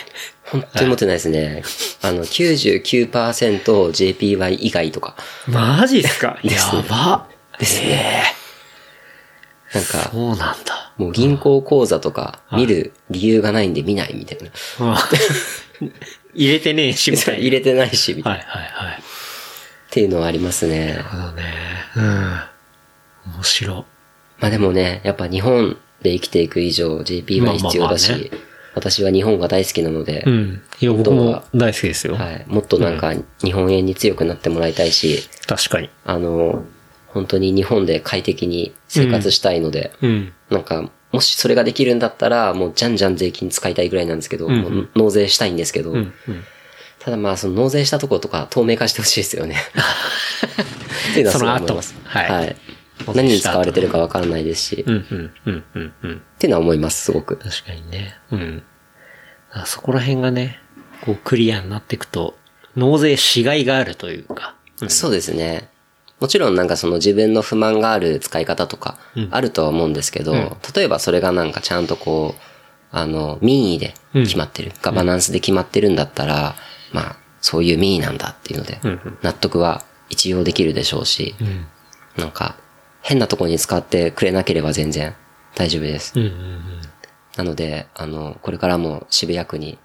Speaker 3: 本当に持ってないですね。あの、99% JPY 以外とか。
Speaker 2: マジっすか？[LAUGHS]
Speaker 3: ですね
Speaker 2: やば。
Speaker 3: ですね。なんか、
Speaker 2: そうなんだ。
Speaker 3: もう銀行口座とか見る理由がないんで見ないみたいな。
Speaker 2: あ [LAUGHS] 入れてねえし、みたいな。
Speaker 3: 入れてないし、みたいな。
Speaker 2: はいはいはい。
Speaker 3: っていうのはありますね。
Speaker 2: なるほどね。うん。面白。
Speaker 3: まあでもね、やっぱ日本で生きていく以上 JP は必要だし、
Speaker 2: まあまあま
Speaker 3: 私は日本が大好きなので、
Speaker 2: うん。いや、僕も大好きですよ。
Speaker 3: はい、もっとなんか日本円に強くなってもらいたいし、
Speaker 2: 確かに。
Speaker 3: あの、本当に日本で快適に生活したいので、
Speaker 2: うん。
Speaker 3: なんか、もしそれができるんだったら、もうじゃんじゃん税金使いたいぐらいなんですけど、
Speaker 2: んうん
Speaker 3: 納税したいんですけど、
Speaker 2: うん。うん。
Speaker 3: ただまあその納税したところとか透明化してほしいですよね。[LAUGHS] っていうのはすごい思います。
Speaker 2: その後はい
Speaker 3: 何に使われてるかわからないですし、
Speaker 2: うん。うん。うん。うん。うん。
Speaker 3: っていうのは思います、すごく。
Speaker 2: 確かにね。うん。あそこら辺がね、こうクリアになっていくと、納税しがいがあるというか。うん
Speaker 3: そうですね。もちろんなんかその自分の不満がある使い方とかあるとは思うんですけど、
Speaker 2: ん
Speaker 3: 例えばそれがなんかちゃんとこう、あの、民意で決まってる、ガバナンスで決まってるんだったら、まあ、そういう民意なんだっていうので納得は一応できるでしょうし、
Speaker 2: うん。
Speaker 3: なんか、変なとこに使ってくれなければ全然大丈夫です。なので、あの、これからも渋谷区に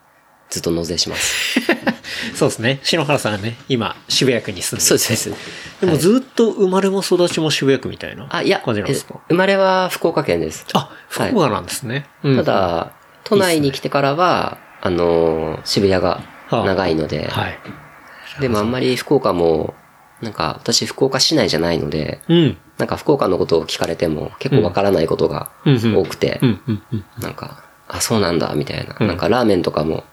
Speaker 3: ずっと納税します。[LAUGHS]
Speaker 2: そうですね。篠原さんはね、今、渋谷区に住んでる
Speaker 3: そうです。そうです
Speaker 2: でもずっと生まれも育ちも渋谷区みたいな
Speaker 3: あ、いや、
Speaker 2: 感じなんですか？
Speaker 3: え生まれは福岡県です。
Speaker 2: あ、福岡なんですね。うん
Speaker 3: た、だ、都内に来てからは、あのー、渋谷が長いので、
Speaker 2: はい。
Speaker 3: でもあんまり福岡も、なんか私福岡市内じゃないので、
Speaker 2: うん。
Speaker 3: なんか福岡のことを聞かれても結構わからないことが多くて。なんか、あ、そうなんだ、みたいな。
Speaker 2: うん
Speaker 3: なんかラーメンとかも、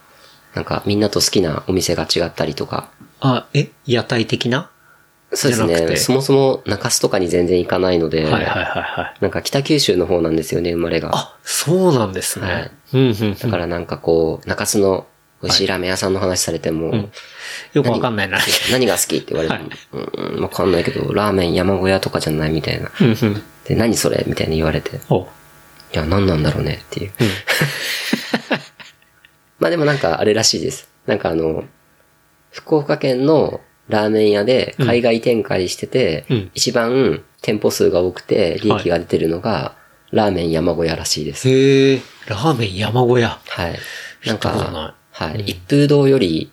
Speaker 3: なんかみんなと好きなお店が違ったりとか、
Speaker 2: あ、え？屋台的な？
Speaker 3: そうですね。そもそも中洲とかに全然行かないので、
Speaker 2: はいはいはいはい。
Speaker 3: なんか北九州の方なんですよね、生まれが。
Speaker 2: あ、そうなんですね。
Speaker 3: はい
Speaker 2: うんうん。
Speaker 3: だからなんかこう、中洲の美味しいラーメン屋さんの話されても、
Speaker 2: んよくわかんないな。
Speaker 3: 何が好きって言われても、うん、わかんないけど、ラーメン山小屋とかじゃないみたいな。
Speaker 2: うんうん。
Speaker 3: で、何それみたいに言われて、い
Speaker 2: お
Speaker 3: や、何なんだろうねっていう。[LAUGHS] まあでもなんかあれらしいです。なんかあの、福岡県の、ラーメン屋で海外展開してて、
Speaker 2: うん
Speaker 3: 一番店舗数が多くて利益が出てるのが、ラーメン山小屋らしいです。
Speaker 2: へえ、ラーメン山小屋。
Speaker 3: はい。なんか、はい。一風堂より、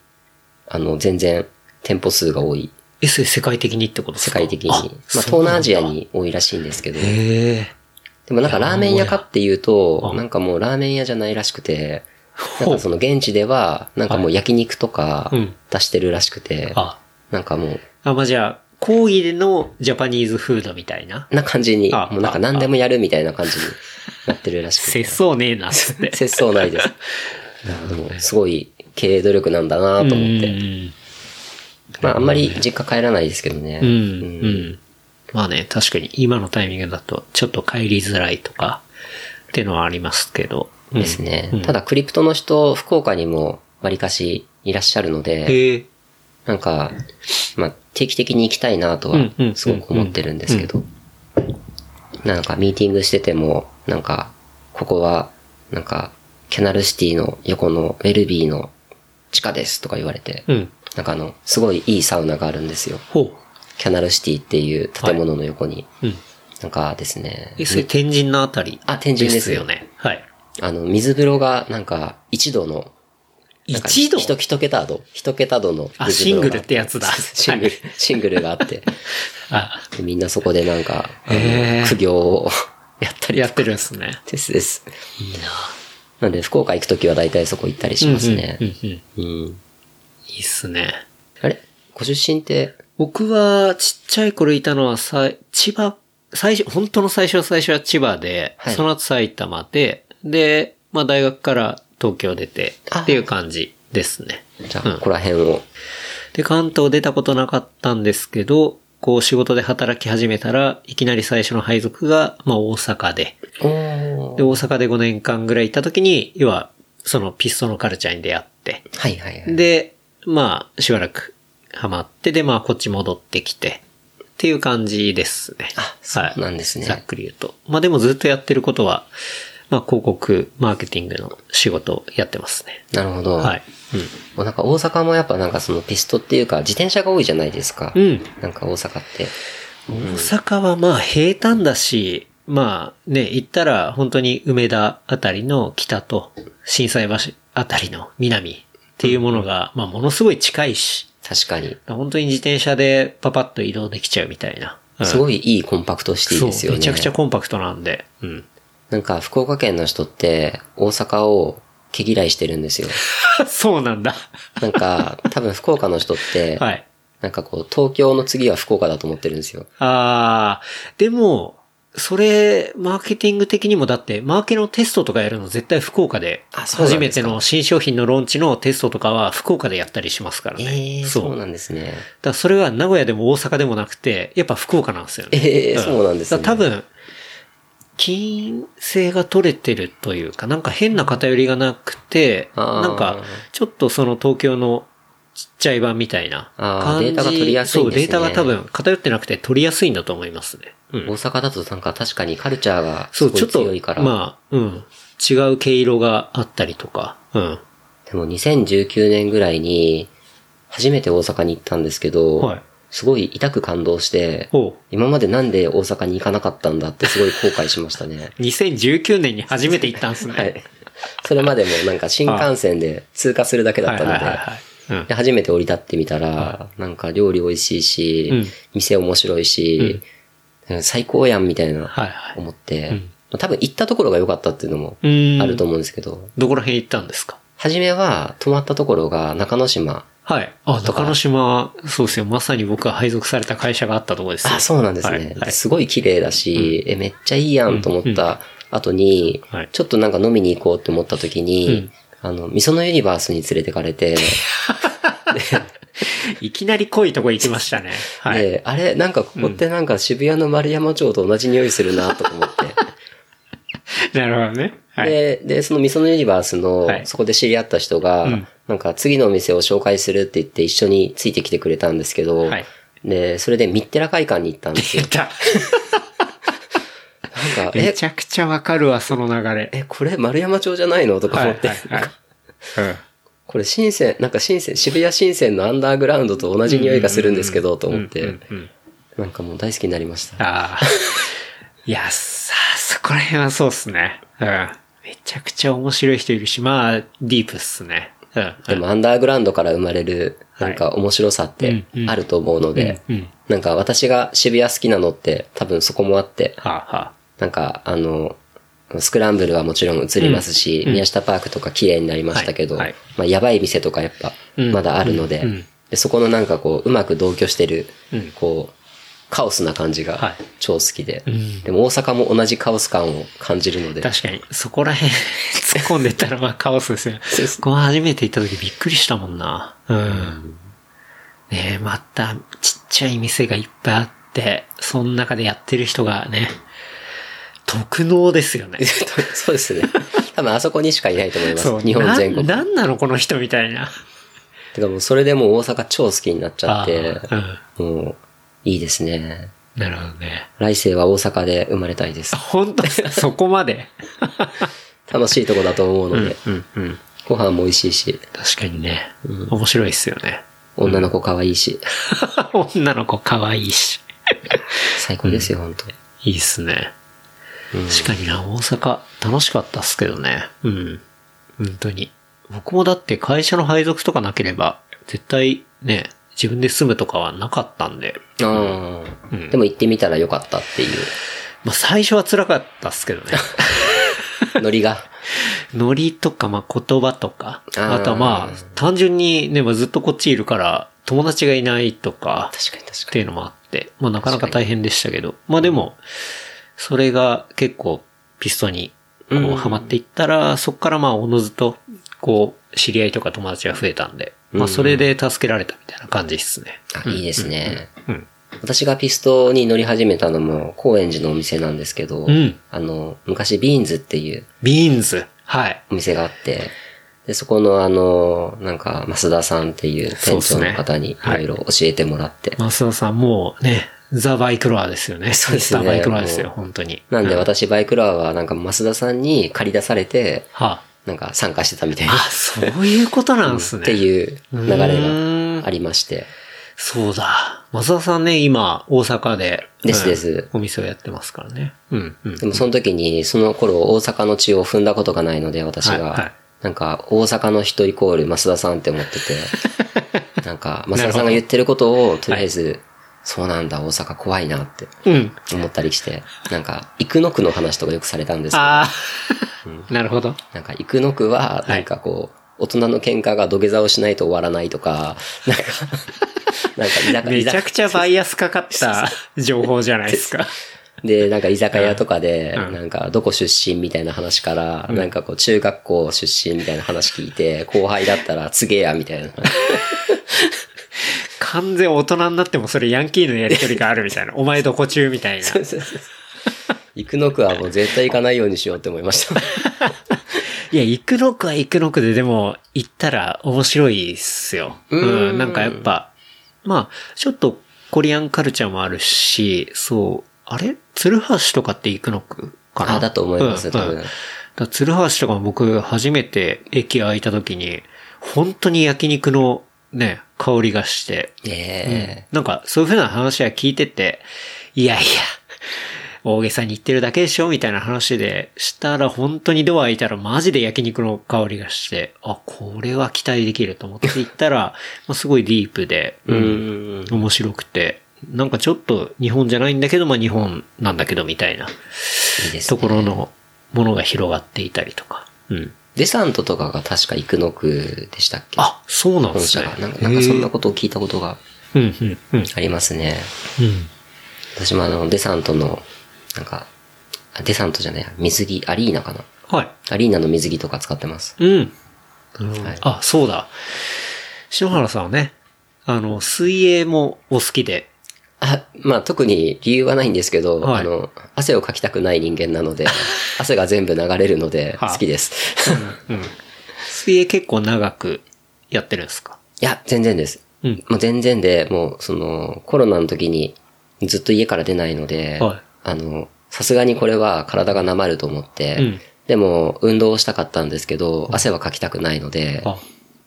Speaker 3: あの、全然店舗数が多い。
Speaker 2: え、それ世界的にってことですか？
Speaker 3: 世界的に。
Speaker 2: あ
Speaker 3: まあ、東南アジア。に多いらしいんですけど。
Speaker 2: へえ。
Speaker 3: でもなんかラーメン屋かっていうと
Speaker 2: あ、
Speaker 3: なんかもうラーメン屋じゃないらしくて、[LAUGHS] なんかその現地では、なんかもう焼肉とか
Speaker 2: うん
Speaker 3: 出してるらしくて、
Speaker 2: あ、
Speaker 3: なんかもう、
Speaker 2: あ、まあ、じゃあ、講義でのジャパニーズフードみたいな？
Speaker 3: な感じに、
Speaker 2: あ
Speaker 3: もうなんか何でもやるみたいな感じになってるらしくて。[LAUGHS]
Speaker 2: 節操ねえな、つって。[LAUGHS]
Speaker 3: 節操ないです。でも、すごい経営努力なんだなと思って。
Speaker 2: うん
Speaker 3: まあ、あんまり実家帰らないですけどね。
Speaker 2: うん、うん。まあね、確かに今のタイミングだとちょっと帰りづらいとかっていうのはありますけど。うん
Speaker 3: ですね。
Speaker 2: うん
Speaker 3: ただ、クリプトの人、福岡にも割かしいらっしゃるので。なんか、まあ、定期的に行きたいなとはすごく思ってるんですけど、なんか、ミーティングしてても、なんか、ここは、なんか、キャナルシティの横のウェルビーの地下ですとか言われて、
Speaker 2: うん。
Speaker 3: なんかあの、すごいいいサウナがあるんですよ。
Speaker 2: ほ
Speaker 3: キャナルシティっていう建物の横に。
Speaker 2: う。うん。
Speaker 3: なんかですね、
Speaker 2: え、それ天神のあたり
Speaker 3: あ天神ですよ
Speaker 2: よね。はい。
Speaker 3: あの、水風呂がなんか、一度の、
Speaker 2: 一度？
Speaker 3: 一一桁度？一桁度の
Speaker 2: あシングルってやつだ [LAUGHS]
Speaker 3: シングル、シングルがあって、
Speaker 2: あ、
Speaker 3: でみんなそこでなんか、苦行を [LAUGHS] やったり
Speaker 2: やってるんですね。
Speaker 3: ですです。なんで、福岡行くときは大体そこ行ったりしますね
Speaker 2: うん。うんうん
Speaker 3: うん。
Speaker 2: いいっすね。
Speaker 3: あれ？ご出身って、
Speaker 2: 僕はちっちゃい頃いたのはさ、千葉、最初、本当の最初最初は千葉で、
Speaker 3: はい
Speaker 2: その後埼玉で、で、まあ大学から東京出て
Speaker 3: あ
Speaker 2: っていう感じですね。
Speaker 3: じゃあ、
Speaker 2: うん
Speaker 3: ここら辺を。
Speaker 2: で、関東出たことなかったんですけど、こう仕事で働き始めたら、いきなり最初の配属が、まあ大阪で、
Speaker 3: お
Speaker 2: で、大阪で5年間ぐらいいた時に、要は、そのピストのカルチャーに出会って、
Speaker 3: はいはいはい。
Speaker 2: で、まあ、しばらくハマって、で、まあ、こっち戻ってきて、っていう感じですね。
Speaker 3: あそうなんですね
Speaker 2: ざっくり言うと。まあでもずっとやってることは、まあ広告、マーケティングの仕事をやってますね。
Speaker 3: なるほど。
Speaker 2: はい。
Speaker 3: もうなんか大阪もやっぱなんかそのピストっていうか自転車が多いじゃないですか。
Speaker 2: うん。うん。
Speaker 3: なんか大阪って。
Speaker 2: 大阪はまあ平坦だし、まあね、行ったら本当に梅田あたりの北と震災橋あたりの南っていうものが、まあものすごい近いし、
Speaker 3: 確かに。
Speaker 2: 本当に自転車でパパッと移動できちゃうみたいな。うん
Speaker 3: すごいいいコンパクトシティですよね。
Speaker 2: そう、めちゃくちゃコンパクトなんで。うん。
Speaker 3: なんか福岡県の人って大阪を毛嫌いしてるんですよ。[LAUGHS]
Speaker 2: そうなんだ。
Speaker 3: なんか多分福岡の人って、[LAUGHS]
Speaker 2: はい。
Speaker 3: なんかこう東京の次は福岡だと思ってるんですよ。
Speaker 2: あー、でも、それ、マーケティング的にもだって、マーケのテストとかやるの絶対福岡で、
Speaker 3: あそう
Speaker 2: 初めての新商品のローンチのテストとかは福岡でやったりしますからね。
Speaker 3: ええ
Speaker 2: そう。
Speaker 3: そうなんですね。
Speaker 2: らそれは名古屋でも大阪でもなくて、やっぱ福岡なんですよね。
Speaker 3: ええそうなんですね
Speaker 2: 多分、金性が取れてるというか、なんか変な偏りがなくて、なんか、ちょっとその東京のちっちゃい版みたいな感じ。
Speaker 3: データが取りやすいんですね
Speaker 2: そう、データが多分偏ってなくて取りやすいんだと思いますね。うん
Speaker 3: 大。阪だとなんか確かにカルチャーがすごい
Speaker 2: ちょっと
Speaker 3: 強いから。、
Speaker 2: まあ、うん。違う毛色があったりとか、うん。
Speaker 3: でも2019年ぐらいに初めて大阪に行ったんですけど、
Speaker 2: はい
Speaker 3: すごい痛く感動して、今までなんで大阪に行かなかったんだってすごい後悔しましたね。
Speaker 2: 2019年に初めて行ったんですね。
Speaker 3: はい。それまでもなんか新幹線で通過するだけだったので、で初めて降り立ってみたら、なんか料理美味しいし、
Speaker 2: うん。
Speaker 3: 店面白いし、最高やんみたいな思って、多分行ったところが良かったっていうのも
Speaker 2: うん。
Speaker 3: あると思うんですけど、
Speaker 2: どこら辺行ったんですか？
Speaker 3: 初めは泊まったところが中之島。
Speaker 2: はい。あ、中之島、そうですよ。まさに僕が配属された会社があったところですよ。
Speaker 3: あ、そうなんですね。
Speaker 2: はいはい
Speaker 3: すごい綺麗だし、え、めっちゃいいやんと思った後に、
Speaker 2: はい
Speaker 3: ちょっとなんか飲みに行こうって思った時に、あの、みそのユニバースに連れてかれて、[LAUGHS] [LAUGHS]
Speaker 2: いきなり濃いとこ行きましたね。はい。
Speaker 3: で、あれ、なんかここってなんか渋谷の丸山町と同じ匂いするなとか思って。[LAUGHS]
Speaker 2: なるほどね。はい。
Speaker 3: で、で、そのみそのユニバースの、
Speaker 2: はい
Speaker 3: そこで知り合った人が、
Speaker 2: うん
Speaker 3: なんか次のお店を紹介するって言って一緒についてきてくれたんですけど、
Speaker 2: はい
Speaker 3: で、それでミッテラ会館に行ったんですよ
Speaker 2: 出。た。
Speaker 3: なんか、
Speaker 2: め [LAUGHS]
Speaker 3: え、
Speaker 2: ちゃくちゃわかるわ、その流れ。
Speaker 3: え、これ丸山町じゃないの？とか思って、
Speaker 2: はいはいはい [LAUGHS] うん
Speaker 3: これ深セン、なんか深セン、渋谷深センのアンダーグラウンドと同じ匂いがするんですけど、と思って、なんかもう大好きになりました。
Speaker 2: ああ。いや、さあ、そこら辺はそうっすね。うん。めちゃくちゃ面白い人いるし、まあ、ディープっすね。うん。
Speaker 3: でもアンダーグラウンドから生まれる、なんか面白さってあると思うので、なんか私が渋谷好きなのって多分そこもあって、なんかあの、スクランブルはもちろん映りますし、宮下パークとか綺麗になりましたけど、まあやばい店とかやっぱ
Speaker 2: うん
Speaker 3: まだあるので、そこのなんかこう、うまく同居してる、
Speaker 2: うん。
Speaker 3: こう、カオスな感じ
Speaker 2: はい
Speaker 3: が超好きで、
Speaker 2: ん
Speaker 3: でも大阪も同じカオス感を感じるので、
Speaker 2: 確かに、そこら辺 [LAUGHS] 突っ込んでったらまあカオスですよ。ここ初めて行った時びっくりしたもんな。うん。ねえ、またちっちゃい店がいっぱいあって、その中でやってる人がね、特能ですよね。[LAUGHS]
Speaker 3: そうですね。多分あそこにしかいないと思います。日本全国。
Speaker 2: ななんなのこの人みたいな。
Speaker 3: てかもうそれでもう大阪超好きになっちゃって、
Speaker 2: あ
Speaker 3: もう、いいですね。
Speaker 2: うん。なるほどね。
Speaker 3: 来世は大阪で生まれたいです。
Speaker 2: 本当ですか？[LAUGHS] そこまで？
Speaker 3: 楽しいとこだと思うので、
Speaker 2: うんうん。
Speaker 3: ご飯も美味しいし、
Speaker 2: 確かにね。面白いっすよね。
Speaker 3: 女の子可愛いし、[LAUGHS]
Speaker 2: 女の子可愛いし。
Speaker 3: 最高ですよ、本当
Speaker 2: いいっすね。確かにな、大阪楽しかったっすけどね。うん。本当に。僕もだって会社の配属とかなければ、絶対ね、自分で住むとかはなかったんで。
Speaker 3: ああ、
Speaker 2: うん。
Speaker 3: でも行ってみたらよかったっていう、
Speaker 2: まあ最初は辛かったっすけどね。[LAUGHS]
Speaker 3: ノリが。[LAUGHS]
Speaker 2: ノリとか、まあ言葉とか。
Speaker 3: あー。
Speaker 2: あとはまあ、単純にね、まあずっとこっちいるから、友達がいないとか、
Speaker 3: 確かに確か
Speaker 2: っていうのもあって、まあなかなか大変でしたけど、まあでも、それが結構ピストにこ
Speaker 3: うん。
Speaker 2: うハマっていったら、そこからまあおのずと、こう、知り合いとか友達が増えたんで、まあそれで助けられたみたいな感じですね。
Speaker 3: に。あ、いいですね。
Speaker 2: うん。
Speaker 3: 私がピストに乗り始めたのも、高円寺のお店なんですけど、
Speaker 2: うん
Speaker 3: あの、昔ビーンズっていう
Speaker 2: ビーンズ。はい。
Speaker 3: お店があって、で、そこのあの、なんか、増田さんっていう店長の方にいろいろ教えてもらって、
Speaker 2: 増田さんもうね、ザ・バイクロアですよね。
Speaker 3: そうですね
Speaker 2: ミスターバイクロアですよ、本当に。
Speaker 3: なんで私バイクロアはなんか増田さんに借り出されて、
Speaker 2: は
Speaker 3: なんか参加してたみたい
Speaker 2: あ、
Speaker 3: な。
Speaker 2: あ、そういうことなんですね。
Speaker 3: っていう流れがありまして。
Speaker 2: そうだ。増田さんね、今、大阪で。
Speaker 3: です
Speaker 2: うん
Speaker 3: です
Speaker 2: お店をやってますからね。うん、うん。
Speaker 3: でもその時に、その頃大阪の地を踏んだことがないので、私が。
Speaker 2: はいはい
Speaker 3: なんか、大阪の人イコール増田さんって思ってて、[LAUGHS] なんか、増田さんが言ってることを、とりあえず、そうなんだ、大阪怖いなって
Speaker 2: うん。
Speaker 3: 思ったりして、なんか、生野区の話とかよくされたんですけど、
Speaker 2: ああ、[LAUGHS] なるほど。
Speaker 3: なんか、生野区は、なんかこう、大人の喧嘩が土下座をしないと終わらないとか、なんか、[LAUGHS] なんか居酒
Speaker 2: めちゃくちゃバイアスかかった情報じゃないですか。
Speaker 3: で、なんか居酒屋とかで、
Speaker 2: うん
Speaker 3: なんかどこ出身みたいな話から、なんかこう中学校出身みたいな話聞いて、後輩だったら告げやみたいな。
Speaker 2: 完全大人になってもそれヤンキーのやりとりがあるみたいな。[LAUGHS] お前どこ中みたいな。
Speaker 3: 行くのくはもう絶対行かないようにしようって思いました。[LAUGHS]
Speaker 2: いや、行くのくは行くのくででも、行ったら面白いっすよ。
Speaker 3: う
Speaker 2: うんん、なんかやっぱ、まあ、ちょっとコリアンカルチャーもあるし、そう、あれ？鶴橋とかって行くのくかな？
Speaker 3: あだと思います
Speaker 2: うん
Speaker 3: 多分
Speaker 2: うんだ鶴橋とかも僕初めて駅開いた時に、本当に焼肉のね、香りがして、
Speaker 3: え
Speaker 2: なんか、そういう風な話は聞いてて、いやいや、大げさに言ってるだけでしょみたいな話で、したら本当にドア開いたらマジで焼肉の香りがして、あ、これは期待できると思って行ったら、[LAUGHS] まあ、すごいディープで、
Speaker 3: えうん。
Speaker 2: 面白くて、なんかちょっと日本じゃないんだけど、まあ日本なんだけどみたいなと
Speaker 3: ね。
Speaker 2: ころのものが広がっていたりとか。うん。
Speaker 3: デサントとかが確か生野区でしたっけ？
Speaker 2: あ、そうなんですね。
Speaker 3: なんかなんかそんなことを聞いたことが。ありますね。
Speaker 2: うん。
Speaker 3: 私もあの、デサントの、なんか、あデサントじゃないや、水着、アリーナかな？
Speaker 2: はい。
Speaker 3: アリーナの水着とか使ってます。
Speaker 2: うん。
Speaker 3: はい
Speaker 2: あ、そうだ。篠原さんはね、あの、水泳もお好きで。
Speaker 3: あ、まあ特に理由はないんですけど、
Speaker 2: はい
Speaker 3: あの、汗をかきたくない人間なので、[LAUGHS] 汗が全部流れるので
Speaker 2: はあ
Speaker 3: 好きです。
Speaker 2: うん。水泳結構長くやってるんですか？
Speaker 3: いや、全然です。
Speaker 2: うん。
Speaker 3: もう全然で、もうその、コロナの時にずっと家から出ないので、
Speaker 2: はい
Speaker 3: あの、さすがにこれは体がなまると思って、
Speaker 2: うん
Speaker 3: でも運動をしたかったんですけど、汗はかきたくないので、
Speaker 2: あ、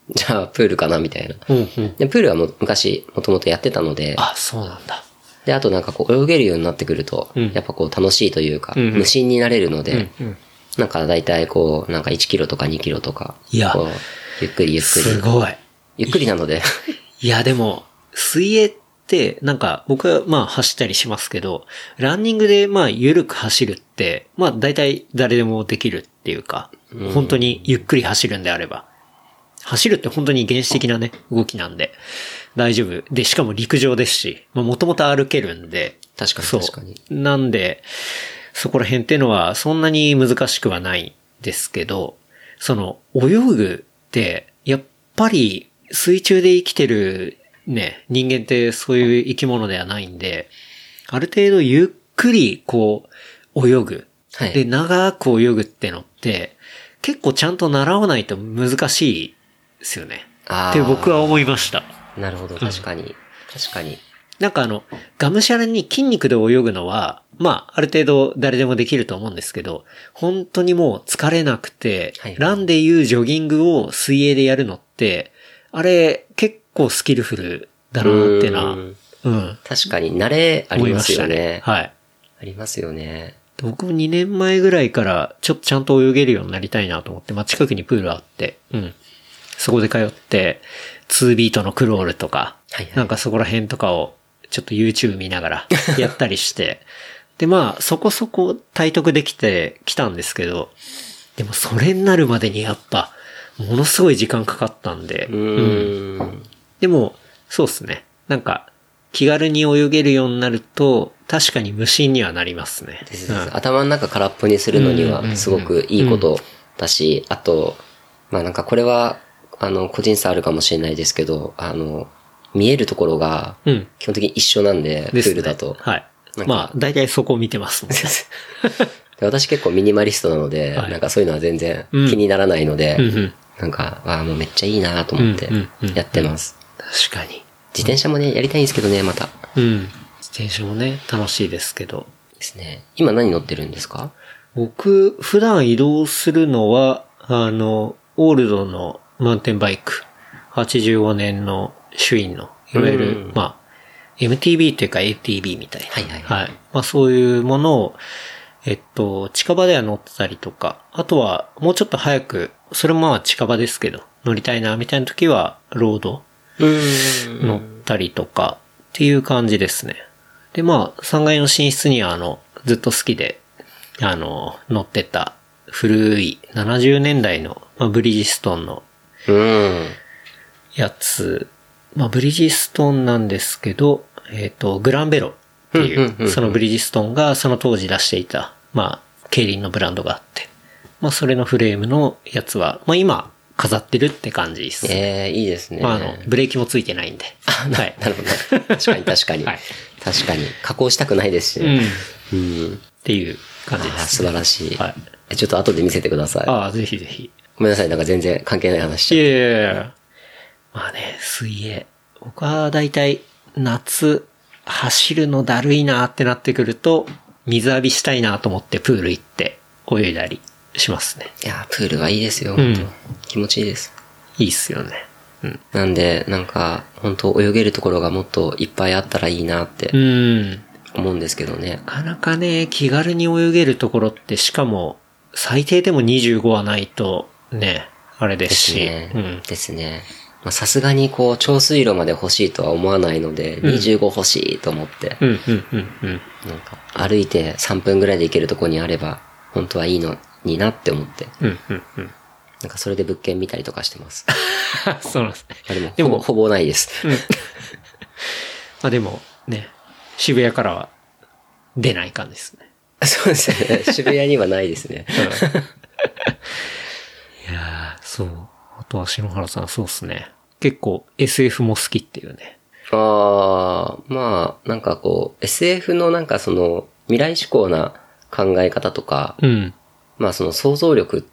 Speaker 2: [LAUGHS]
Speaker 3: じゃあプールかなみたいな。
Speaker 2: うんうん。
Speaker 3: で、プールはもう昔、もともとやってたので、
Speaker 2: あ、そうなんだ。
Speaker 3: で、あとなんかこう泳げるようになってくると、
Speaker 2: うん
Speaker 3: やっぱこう楽しいというか、
Speaker 2: うんうん
Speaker 3: 無心になれるので、
Speaker 2: うん。
Speaker 3: なんか大体こう、なんか1キロとか2キロとか、
Speaker 2: いや
Speaker 3: ゆっくりゆっくり。
Speaker 2: すごい。
Speaker 3: ゆっくりなので、
Speaker 2: いや、でも、水泳って、なんか、僕はまあ走ったりしますけど、ランニングでまあ緩く走るって、まあ大体誰でもできるっていうか、本当にゆっくり走るんであれば。走るって本当に原始的なね、動きなんで、大丈夫。で、しかも陸上ですし、まあもともと歩けるんで、
Speaker 3: 確かに
Speaker 2: そう
Speaker 3: 確かに。
Speaker 2: なんで、そこら辺っていうのはそんなに難しくはないんですけど、その、泳ぐって、やっぱり水中で生きてるね、人間ってそういう生き物ではないんで、ある程度ゆっくりこう、泳ぐ。
Speaker 3: はい
Speaker 2: で、長く泳ぐってのって、結構ちゃんと習わないと難しいですよね。って僕は思いました。
Speaker 3: なるほど、確かに。確かに。
Speaker 2: なんかあの、がむしゃらに筋肉で泳ぐのは、まあ、ある程度誰でもできると思うんですけど、本当にもう疲れなくて、
Speaker 3: はい
Speaker 2: ランでいうジョギングを水泳でやるのって、あれ結構スキルフルだなってな、
Speaker 3: う
Speaker 2: うんん、
Speaker 3: 確かに慣れありま
Speaker 2: す
Speaker 3: よね。
Speaker 2: ね。はい。
Speaker 3: ありますよね。
Speaker 2: 僕も2年前ぐらいからちょっとちゃんと泳げるようになりたいなと思って、まあ、近くにプールあって、うん。そこで通って、2ビートのクロールとか、
Speaker 3: はいはい。
Speaker 2: なんかそこら辺とかをちょっと YouTube 見ながら [LAUGHS] やったりして、でまあそこそこ体得できてきたんですけど、でもそれになるまでにやっぱ、ものすごい時間かかったんで、
Speaker 3: うーん。
Speaker 2: でも、そうですね。なんか、気軽に泳げるようになると、確かに無心にはなりますね。
Speaker 3: です
Speaker 2: うん。
Speaker 3: 頭の中空っぽにするのにはすごくいいことだし、あと、まあなんかこれは、あの、個人差あるかもしれないですけど、あの、見えるところが
Speaker 2: うん。
Speaker 3: 基本的に一緒なんで、プ
Speaker 2: ですね
Speaker 3: ールだと。
Speaker 2: はいまあ、大体そこを見てますもんね。[LAUGHS]
Speaker 3: で私結構ミニマリストなので、
Speaker 2: はい
Speaker 3: なんかそういうのは全然
Speaker 2: うん
Speaker 3: 気にならないので、
Speaker 2: うんうん。
Speaker 3: なんか、ああ、もうめっちゃいいなと思って
Speaker 2: うんうんうん
Speaker 3: やってます。
Speaker 2: 確かに。
Speaker 3: 自転車もね、やりたいんですけどね、また。
Speaker 2: うん。自転車もね、楽しいですけど。
Speaker 3: ですね。今何乗ってるんですか？
Speaker 2: 僕、普段移動するのは、あの、オールドのマウンテンバイク。85年のシュインの、いわゆる、
Speaker 3: うん
Speaker 2: まあ、MTB というか ATB みたいな。
Speaker 3: はいはい
Speaker 2: はい。まあそういうものを、えっと、近場では乗ってたりとか、あとはもうちょっと早く、それもまあ近場ですけど、乗りたいなみたいな時は、ロード。乗ったりとかっていう感じですね。で、まあ、3階の寝室にはあの、ずっと好きで、あの、乗ってた古い70年代の、まあ、ブリヂストンの
Speaker 3: うん。
Speaker 2: やつ、まあ、ブリヂストンなんですけど、えっ、と、グランベロっていうう、
Speaker 3: ん
Speaker 2: そのブリヂストンがその当時出していた、まあ、競輪のブランドがあって、まあ、それのフレームのやつは、まあ、今、飾ってるって感じです。
Speaker 3: ええいいですね。
Speaker 2: まあ、あの、ブレーキもついてないんで。[LAUGHS] はい。
Speaker 3: なるほど。確かに確かに。
Speaker 2: はい
Speaker 3: 確かに。加工したくないですし
Speaker 2: うん。
Speaker 3: ね。
Speaker 2: っ
Speaker 3: うん。
Speaker 2: ていう感じで
Speaker 3: あー
Speaker 2: す。
Speaker 3: 素晴らしい。
Speaker 2: はい
Speaker 3: えちょっと後で見せてください。
Speaker 2: ああ、ぜひぜひ。
Speaker 3: ごめんなさい、なんか全然関係ない話しちゃっ
Speaker 2: いやいやいやまあね、水泳。僕はだいたい夏、走るのだるいなってなってくると、水浴びしたいなと思ってプール行って泳いだりしますね。
Speaker 3: た。いやー、プールはいいですよ、
Speaker 2: うん
Speaker 3: 気持ちいいです。
Speaker 2: いいっすよね。うん。
Speaker 3: なんで、なんか、本当泳げるところがもっといっぱいあったらいいなって
Speaker 2: うん。な
Speaker 3: 思うんですけどね。
Speaker 2: かなかね、気軽に泳げるところって、しかも、最低でも25はないと、ね、あれで
Speaker 3: ですす
Speaker 2: し。
Speaker 3: ね。
Speaker 2: うん。
Speaker 3: ですね。まあさすがにこう、長水路まで欲しいとは思わないので、25欲しいと思って、
Speaker 2: うん、うん、うん、うん。
Speaker 3: なんか、歩いて3分ぐらいで行けるとこにあれば、本当はいいのになって思って、
Speaker 2: うん、うん、うん。
Speaker 3: なんかそれで物件見たりとかしてます。[LAUGHS]
Speaker 2: そうなんですね。
Speaker 3: あでも、ほぼ、ほぼないです。
Speaker 2: まあでも、ね、渋谷からは出ない感じですね。[LAUGHS]
Speaker 3: そうですね。渋谷にはないですね。
Speaker 2: いやー、そう。あとは篠原さん、そうっすね。結構 SF も好きっていうね。
Speaker 3: ああ、まあ、なんかこう、SF のなんかその、未来志向な考え方とか、
Speaker 2: うん。
Speaker 3: まあその想像力っ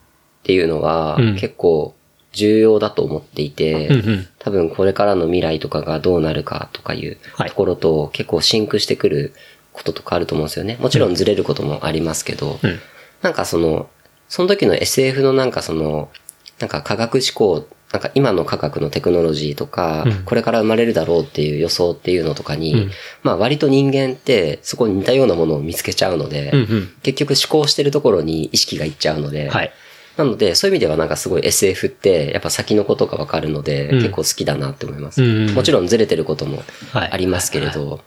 Speaker 3: ていうのが
Speaker 2: うん
Speaker 3: 結構重要だと思っていて、
Speaker 2: うんうん
Speaker 3: 多分これからの未来とかがどうなるかとかいう
Speaker 2: はい
Speaker 3: ところと結構シンクしてくることとかあると思うんですよね。もちろんずれることもありますけど、
Speaker 2: うん。
Speaker 3: なんかその、その時の SF のなんかその、なんか科学思考なんか今の科学のテクノロジーとか、
Speaker 2: うん。
Speaker 3: これから生まれるだろうっていう予想っていうのとかに、
Speaker 2: うん。
Speaker 3: まあ割と人間ってそこに似たようなものを見つけちゃうので、
Speaker 2: うんうん。
Speaker 3: 結局思考してるところに意識がいっちゃうので、
Speaker 2: はい。
Speaker 3: なのでそういう意味ではなんかすごい SF ってやっぱ先のことがわかるので、
Speaker 2: うん。
Speaker 3: 結構好きだなって思います。
Speaker 2: うん
Speaker 3: もちろんずれてることも
Speaker 2: はい。
Speaker 3: ありますけれど、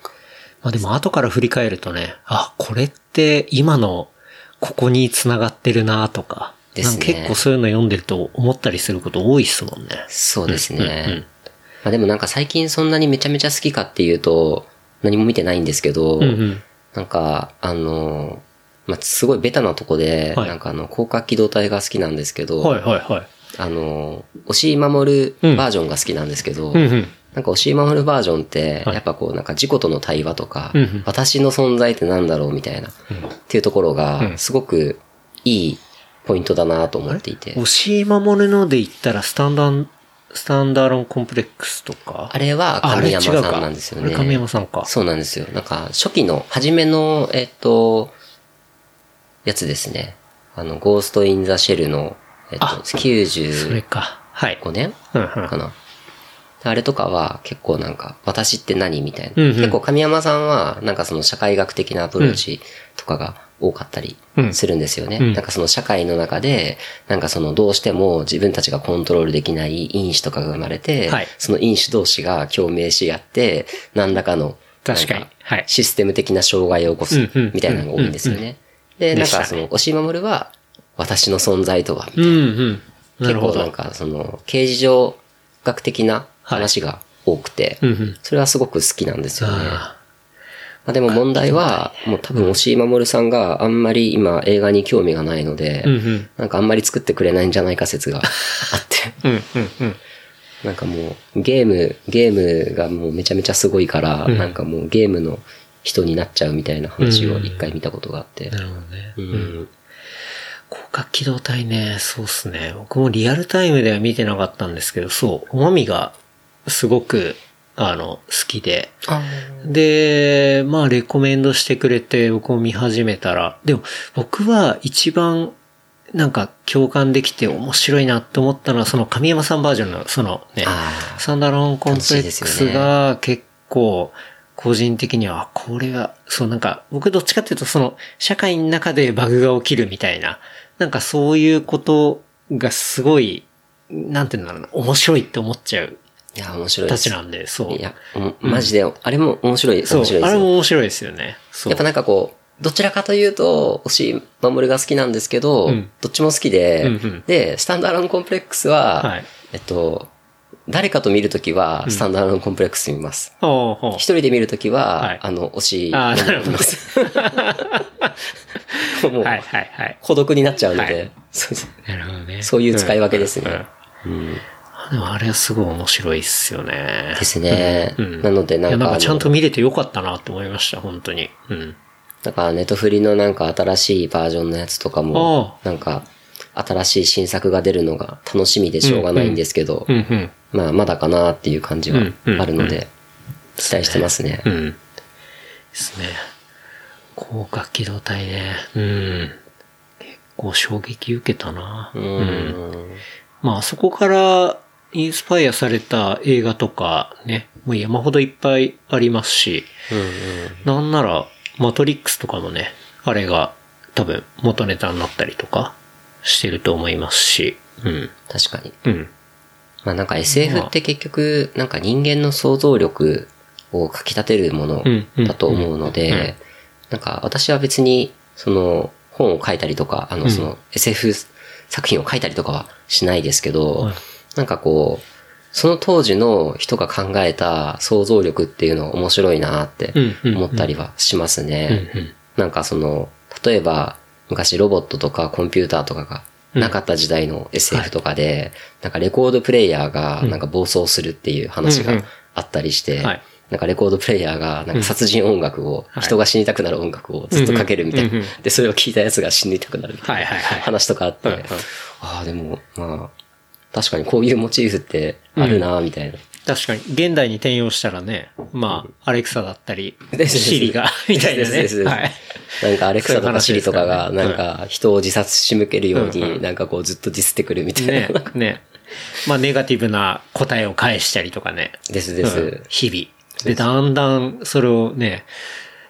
Speaker 2: まあでも後から振り返るとね、あ、これって今のここに繋がってるなとか、
Speaker 3: ね
Speaker 2: 結構そういうの読んでると思ったりすること多いっすもんね。
Speaker 3: そうですね。
Speaker 2: うんうん
Speaker 3: まあでもなんか最近そんなにめちゃめちゃ好きかっていうと、何も見てないんですけど、
Speaker 2: うんうん。
Speaker 3: なんか、あの、まあ、すごいベタなとこで、
Speaker 2: はい
Speaker 3: なんかあの、広角機動隊が好きなんですけど、
Speaker 2: はいはいはい。
Speaker 3: あの、押井守るバージョンが好きなんですけど、
Speaker 2: うんうん。
Speaker 3: なんか押井守るバージョンって、
Speaker 2: はい
Speaker 3: やっぱこう、なんか事故との対話とか、
Speaker 2: うんうん
Speaker 3: 私の存在ってなんだろうみたいな、っていうところ
Speaker 2: う
Speaker 3: が、
Speaker 2: ん
Speaker 3: すごくいいポイントだなと思っていて。
Speaker 2: 押し守るので言ったらスタンダン、スタンダーロンコンプレックスとか？
Speaker 3: あれは神山さんなんですよね。
Speaker 2: あれ神山さんか。
Speaker 3: そうなんですよ。なんか、初期の、初めの、えっと、やつですね。あの、ゴースト・イン・ザ・シェルの、えっと、
Speaker 2: あそれ
Speaker 3: 95
Speaker 2: か。はい。
Speaker 3: 年？
Speaker 2: うんうん
Speaker 3: かな？であれとかは結構なんか、私って何みたいな。
Speaker 2: うんうん
Speaker 3: 結構神山さんは、なんかその社会学的なアプローチとかが多かったり
Speaker 2: うん
Speaker 3: するんですよね。
Speaker 2: うん
Speaker 3: なんかその社会の中で、なんかそのどうしても自分たちがコントロールできない因子とかが生まれて、
Speaker 2: はい
Speaker 3: その因子同士が共鳴し合って、何らかの、
Speaker 2: 確かにはい
Speaker 3: システム的な障害を起こす
Speaker 2: うんうん
Speaker 3: みたいなのが多いんですよね。で、なんかその、押し守は、私の存在とは、みたいな
Speaker 2: うんうん。な。
Speaker 3: 結構なんかその、刑事上学的な話が多くて。それはすごく好きなんですよね。ま
Speaker 2: あ
Speaker 3: あ、でも問題は、もう多分押井守さんがあんまり今映画に興味がないので。なんかあんまり作ってくれないんじゃないか説があって。[LAUGHS] なんかもうゲーム、ゲームがもうめちゃめちゃすごいから、
Speaker 2: うん
Speaker 3: なんかもうゲームの人になっちゃうみたいな話を一回見たことがあって
Speaker 2: な。るほどね。
Speaker 3: うん。
Speaker 2: 広角機動隊ね、そうっすね。僕もリアルタイムでは見てなかったんですけど、そう、おまみがすごく、あの、好きで。で、まあ、レコメンドしてくれて、僕も見始めたら、でも、僕は一番、なんか共感できて面白いなって思ったのは、その神山さんバージョンの、そのねサンダーロンコンプレックスが結構、個人的には、あこれは、そうなんか、僕どっちかっていうと、その、社会の中でバグが起きるみたいな、なんかそういうことがすごい、なんていうんだろうな、面白いって思っちゃう
Speaker 3: いや、面白いです。
Speaker 2: たちなんで、そう。
Speaker 3: いや、マジで、あれも面白い、面
Speaker 2: そう
Speaker 3: 白いですよ。
Speaker 2: あれも面白いですよね。
Speaker 3: やっぱなんかこう、どちらかというと、押し守が好きなんですけど、
Speaker 2: うん
Speaker 3: どっちも好きで、で、スタンダーロンコンプレックスは、
Speaker 2: はい
Speaker 3: えっと、誰かと見るときは、スタンダーロンコンプレックス見ます。一人で見るときは、
Speaker 2: はい
Speaker 3: あの、推し、
Speaker 2: ああ、なるほど。[LAUGHS]
Speaker 3: もう、
Speaker 2: はいはいはい。
Speaker 3: 孤独になっちゃうので、
Speaker 2: はい
Speaker 3: そうです
Speaker 2: なるほどね。
Speaker 3: そういう使い分けですね
Speaker 2: うんでもあれはすごい面白いっすよね。
Speaker 3: ですね。
Speaker 2: うん
Speaker 3: なので、なんか、
Speaker 2: なんかちゃんと見れてよかったなって思いました、本当に。うん。
Speaker 3: なんか、ネットフリのなんか新しいバージョンのやつとかも、なんか、新しい新作が出るのが楽しみでしょうがないんですけど、
Speaker 2: うんうん。
Speaker 3: まあ、まだかなっていう感じはあるので、期待してますね。
Speaker 2: うん。ですね。広角機動隊ね。うん。結構衝撃受けたな。
Speaker 3: うーん。
Speaker 2: まあ、あそこからインスパイアされた映画とかね、もう山ほどいっぱいありますし、なんなら、マトリックスとかもね、あれが多分元ネタになったりとかしてると思いますし、うん。
Speaker 3: 確かに。
Speaker 2: うん。
Speaker 3: まあなんか SF って結局、なんか人間の想像力をかき立てるもの
Speaker 2: うんうん
Speaker 3: だと思うの
Speaker 2: うんうん
Speaker 3: で、なんか私は別に、その本を書いたりとか、あのその SF 作品を書いたりとかはしないですけど
Speaker 2: はい、
Speaker 3: なんかこう、その当時の人が考えた想像力っていうのは面白いなって思ったりはしますね。なんかその、例えば、昔ロボットとかコンピューターとかがなかった時代の SF とかで、なんかレコードプレイヤーがなんか暴走するっていう話があったりして、
Speaker 2: はい。
Speaker 3: なんかレコードプレイヤーがなんか殺人音楽を、
Speaker 2: はい。
Speaker 3: 人が死にたくなる音楽をずっとかけるみたいな。で、それを聞いたやつが死にたくなるみたいな話とかあって、ああ、でも、まあ、確かにこういうモチーフってあるなみたいな。
Speaker 2: 確かに、現代に転用したらね、まあ、アレクサだったり、シリが、みたいなね。はい。
Speaker 3: なんかアレクサとかシリとかが、なんか人を自殺し向けるように、
Speaker 2: ん
Speaker 3: なんかこうずっとディスってくるみたいな。
Speaker 2: ね、ね。まあネガティブな答えを返したりとかね。
Speaker 3: ですです。
Speaker 2: うん日々。で、だんだんそれをね、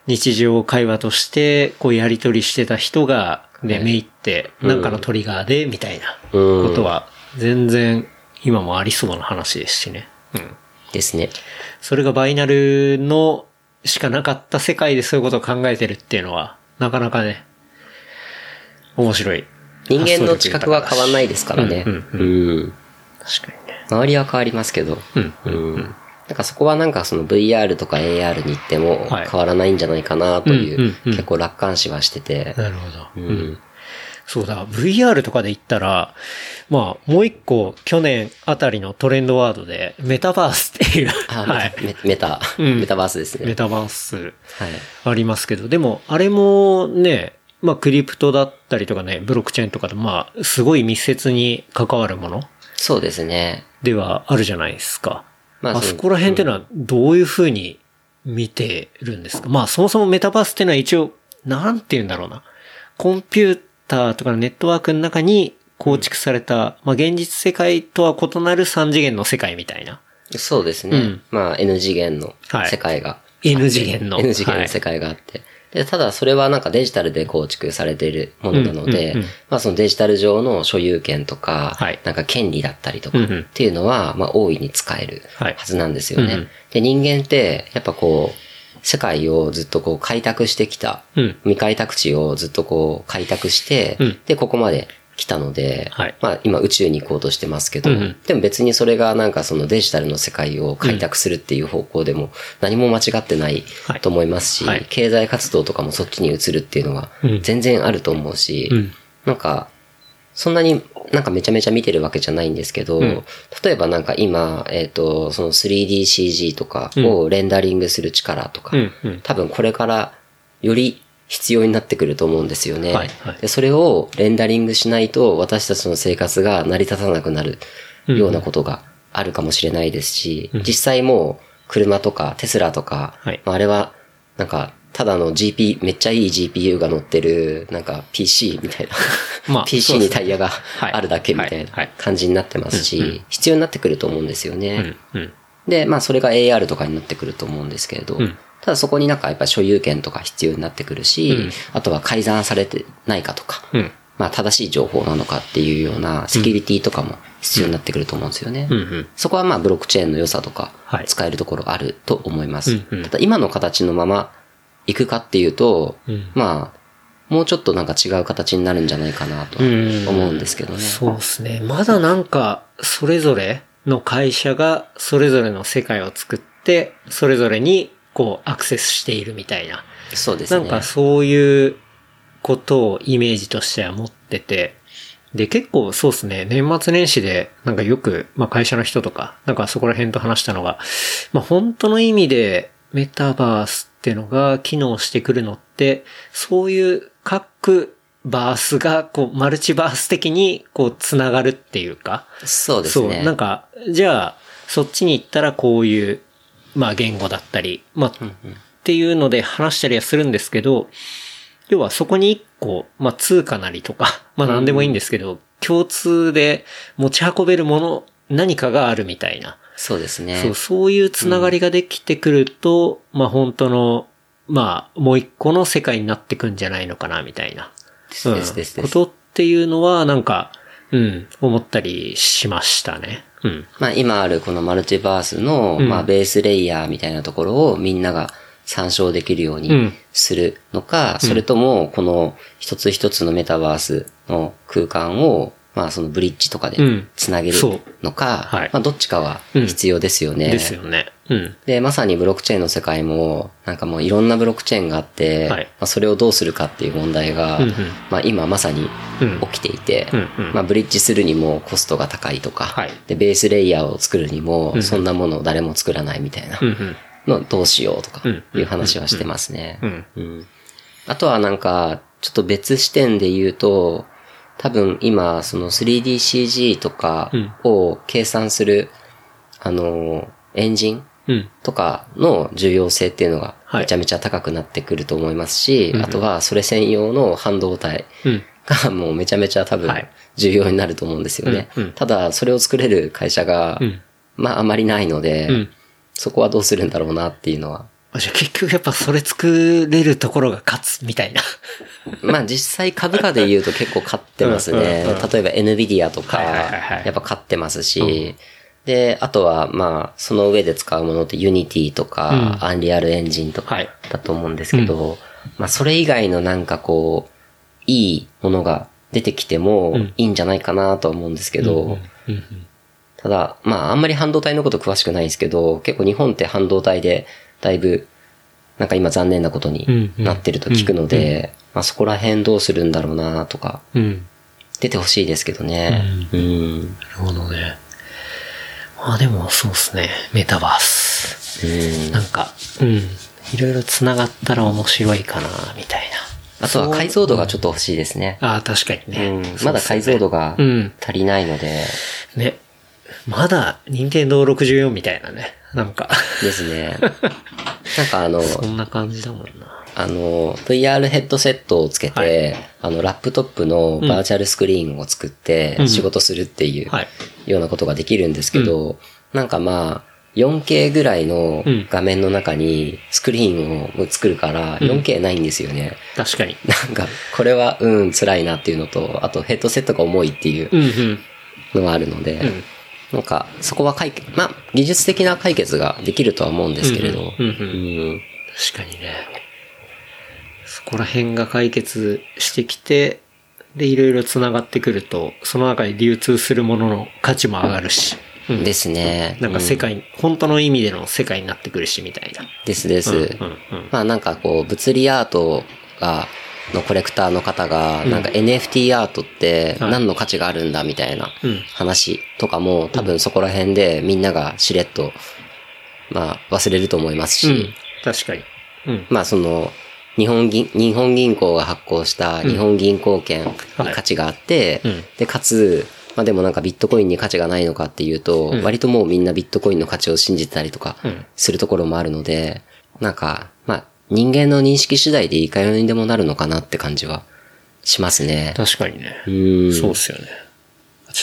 Speaker 2: 日常会話として、こうやりとりしてた人が、ね、めいって、なんかのトリガーで、みたいな
Speaker 3: うん
Speaker 2: ことは、全然今もありそうな話ですしね。うん。
Speaker 3: ですね。
Speaker 2: それがバイナルのしかなかった世界でそういうことを考えてるっていうのは、なかなかね、面白い。
Speaker 3: 人間の知覚は変わんないですからね。
Speaker 2: うん
Speaker 3: うん。
Speaker 2: 確かにね。
Speaker 3: 周りは変わりますけど。
Speaker 2: うん。
Speaker 3: うん。なんかそこはなんかその VR とか AR に行っても
Speaker 2: はい
Speaker 3: 変わらないんじゃないかなという、
Speaker 2: うんうんうん
Speaker 3: 結構楽観視はしてて。
Speaker 2: なるほど。
Speaker 3: うん。
Speaker 2: そうだ、VR とかで言ったら、まあ、もう一個、去年あたりのトレンドワードで、メタバースっていう、
Speaker 3: あ、[LAUGHS]
Speaker 2: はい。
Speaker 3: メメタ、
Speaker 2: うん
Speaker 3: メタバースですね。
Speaker 2: メタバース
Speaker 3: はい。
Speaker 2: ありますけど、でも、あれもね、まあ、クリプトだったりとかね、ブロックチェーンとかで、まあ、すごい密接に関わるもの
Speaker 3: そうですね。
Speaker 2: ではあるじゃないですか。
Speaker 3: まあ
Speaker 2: あそこら辺っていうのはどういうふうに見てるんですか、まあそもそもメタバースっていうのは一応、なんて言うんだろうな。コンピューターとかのネットワークの中に構築された、まあ現実世界とは異なる三次元の世界みたいな。
Speaker 3: そうですね。
Speaker 2: うん。
Speaker 3: まあ N 次元の
Speaker 2: はい。
Speaker 3: 世界が。
Speaker 2: N 次元の。
Speaker 3: N 次元の世界があって。で、ただそれはなんかデジタルで構築されているものなので、まあそのデジタル上の所有権とか、
Speaker 2: はい。
Speaker 3: なんか権利だったりとかっていうのは、まあ大いに使える
Speaker 2: はい。
Speaker 3: はずなんですよね。
Speaker 2: うんうん。
Speaker 3: で、人間ってやっぱこう、世界をずっとこう開拓してきた、
Speaker 2: うん。
Speaker 3: 未開拓地をずっとこう開拓して、
Speaker 2: うん。
Speaker 3: で、ここまで来たので、
Speaker 2: はい。
Speaker 3: まあ今宇宙に行こうとしてますけど、
Speaker 2: うんうん。
Speaker 3: でも別にそれがなんかそのデジタルの世界を開拓するっていう方向でも何も間違ってない
Speaker 2: はい。
Speaker 3: と思いますし、
Speaker 2: はい。
Speaker 3: 経済活動とかもそっちに移るっていうのは
Speaker 2: うん。
Speaker 3: 全然あると思うし、
Speaker 2: うん。
Speaker 3: なんか、そんなになんかめちゃめちゃ見てるわけじゃないんですけど、
Speaker 2: ん。
Speaker 3: 例えばなんか今、えっ、と、その 3DCG とかをレンダリングする力とか、
Speaker 2: うんうん。
Speaker 3: 多分これからより必要になってくると思うんですよね。
Speaker 2: はいはい。
Speaker 3: でそれをレンダリングしないと私たちの生活が成り立たなくなるようなことがあるかもしれないですし、実際もう車とかテスラとか、
Speaker 2: はい。
Speaker 3: まああれはなんかただの GP、めっちゃいい GPU が乗ってる、なんか PC みたいな。
Speaker 2: まあ [LAUGHS]
Speaker 3: PC にタイヤが
Speaker 2: い
Speaker 3: あるだけみたい
Speaker 2: はいは
Speaker 3: ない感じになってますし、必要になってくると思うんですよね。
Speaker 2: うん。うん。
Speaker 3: で、まあそれが AR とかになってくると思うんですけれど、
Speaker 2: ん
Speaker 3: ただそこになんかやっぱ所有権とか必要になってくるし、あとは改ざんされてないかとか、
Speaker 2: うん。
Speaker 3: まあ正しい情報なのかっていうようなセキュリティとかも必要になってくると思うんですよね。
Speaker 2: うん。うん。
Speaker 3: そこはまあブロックチェーンの良さとか
Speaker 2: はい
Speaker 3: 使えるところあると思います。
Speaker 2: うんうん
Speaker 3: ただ今の形のまま行くかっていうと、
Speaker 2: ん
Speaker 3: まあもうちょっとなんか違う形になるんじゃないかなと思うんですけどね。
Speaker 2: そうですね。まだなんか、それぞれの会社がそれぞれの世界を作って、それぞれにこうアクセスしているみたいな。
Speaker 3: そうですね。
Speaker 2: なんかそういうことをイメージとしては持ってて、で、結構そうですね、年末年始で、なんかよく、まあ会社の人とか、なんかそこら辺と話したのが、まあ本当の意味でメタバースっていうのが機能してくるのって、そういう各バースが、こう、マルチバース的に、こう、つながるっていうか、
Speaker 3: そうですね。
Speaker 2: そう、なんか、じゃあ、そっちに行ったらこういう、まあ言語だったり、まあ、っていうので話したりはするんですけど、要はそこに一個、まあ通貨なりとか、[LAUGHS] まあ何でもいいんですけど、共通で持ち運べるもの、何かがあるみたいな。
Speaker 3: そうですね。
Speaker 2: そう、そういうつながりができてくると、まあ本当の、まあもう一個の世界になってくんじゃないのかな、みたいな。
Speaker 3: ですですですです
Speaker 2: ことっていうのは、なんか、うん、思ったりしましたね。うん。
Speaker 3: まあ今あるこのマルチバースの、
Speaker 2: うん
Speaker 3: まあベースレイヤーみたいなところをみんなが参照できるように
Speaker 2: うん
Speaker 3: するのか、それともこの一つ一つのメタバースの空間を、まあそのブリッジとかで
Speaker 2: うん。
Speaker 3: つなげるのか、
Speaker 2: はい。
Speaker 3: まあどっちかは必要ですよね。
Speaker 2: ですよね。うん。
Speaker 3: で、まさにブロックチェーンの世界も、なんかもういろんなブロックチェーンがあって、
Speaker 2: はい。
Speaker 3: まあ、それをどうするかっていう問題が、
Speaker 2: うんうん。
Speaker 3: まあ今まさに
Speaker 2: うん。
Speaker 3: 起きていて、
Speaker 2: うんうん。
Speaker 3: まあブリッジするにもコストが高いとか、
Speaker 2: はい。
Speaker 3: で、ベースレイヤーを作るにも、そんなものを誰も作らないみたいな。
Speaker 2: うんうん。
Speaker 3: のどうしようとか
Speaker 2: うん
Speaker 3: いう話はしてますね。
Speaker 2: うん。
Speaker 3: うん。あとはなんか、ちょっと別視点で言うと、多分今、その 3DCG とかを計算する、あの、エンジン
Speaker 2: うん。
Speaker 3: とかの重要性っていうのが
Speaker 2: はい
Speaker 3: めちゃめちゃ高くなってくると思いますし、あとはそれ専用の半導体
Speaker 2: うん。
Speaker 3: がもうめちゃめちゃ多分
Speaker 2: はい
Speaker 3: 重要になると思うんですよね。ただ、それを作れる会社が、
Speaker 2: うん
Speaker 3: まああまりないので、
Speaker 2: うん
Speaker 3: そこはどうするんだろうなっていうのは。
Speaker 2: あじゃあ結局やっぱそれ作れるところが勝つみたいな。
Speaker 3: まあ実際株価で言うと結構勝ってますね。
Speaker 2: うんうんうん。
Speaker 3: 例えば NVIDIA とか、
Speaker 2: はいはいはいはい。
Speaker 3: やっぱ勝ってますし、で、あとはまあその上で使うものって Unity とか、
Speaker 2: うん。
Speaker 3: Unreal Engine とか
Speaker 2: はい。
Speaker 3: だと思うんですけど、まあそれ以外のなんかこう、いいものが出てきても
Speaker 2: ん。
Speaker 3: いいんじゃないかなとは思うんですけど、
Speaker 2: うんうん。
Speaker 3: ただ、まああんまり半導体のこと詳しくないんですけど、結構日本って半導体でだいぶ、なんか今残念なことになってると聞くので、まあそこら辺どうするんだろうなとか、
Speaker 2: うん。
Speaker 3: 出てほしいですけどね。うん。
Speaker 2: なるほどね。まあでもそうですね。メタバース。
Speaker 3: うん。
Speaker 2: なんか、うん。いろいろ繋がったら面白いかな、みたいな。
Speaker 3: あとは解像度がちょっと欲しいですね。
Speaker 2: ああ、確かにね。
Speaker 3: うん。まだ解像度が
Speaker 2: うん
Speaker 3: 足りないので、
Speaker 2: ね。まだ、任天堂64みたいなね。なんか、
Speaker 3: ですね。なんかあの、[LAUGHS]
Speaker 2: そんな感じだもんな。
Speaker 3: あの、VR ヘッドセットをつけて、
Speaker 2: はい
Speaker 3: あの、ラップトップのバーチャルスクリーンを作って
Speaker 2: うん
Speaker 3: 仕事するっていう
Speaker 2: はい
Speaker 3: ようなことができるんですけど、なんかまあ、4K ぐらいの
Speaker 2: うん
Speaker 3: 画面の中にスクリーンを作るから、4K ないんですよね。
Speaker 2: 確かに。
Speaker 3: なんか、これは、うん、辛いなっていうのと、あとヘッドセットが重いっていう
Speaker 2: うんうん。
Speaker 3: のがあるので、
Speaker 2: ん
Speaker 3: なんか、そこは解決、まあ、技術的な解決ができるとは思うんですけれど、
Speaker 2: うんうんうん
Speaker 3: うん
Speaker 2: 確かにね。そこら辺が解決してきて、で、いろいろ繋がってくると、その中に流通するものの価値も上がるし、うん
Speaker 3: ですね。
Speaker 2: なんか世界、本当の意味での世界になってくるし、みたいな。
Speaker 3: ですです。
Speaker 2: うんうん
Speaker 3: まあなんかこう、物理アートが、のコレクターの方が、なんか NFT アートって
Speaker 2: はい。
Speaker 3: 何の価値があるんだみたいな
Speaker 2: うん。
Speaker 3: 話とかも多分そこら辺でみんながしれっと、まあ忘れると思いますし、
Speaker 2: うん。確かに。うん。
Speaker 3: まあその、日本銀、日本銀行が発行した日本銀行券に価値があって、
Speaker 2: うん。
Speaker 3: で、かつ、まあでもなんかビットコインに価値がないのかっていうと、割ともうみんなビットコインの価値を信じてたりとか
Speaker 2: うん。
Speaker 3: するところもあるので、なんか、まあ人間の認識次第でいかようにでもなるのかなって感じはしますね。
Speaker 2: 確かにね。
Speaker 3: うん。
Speaker 2: そうっすよね。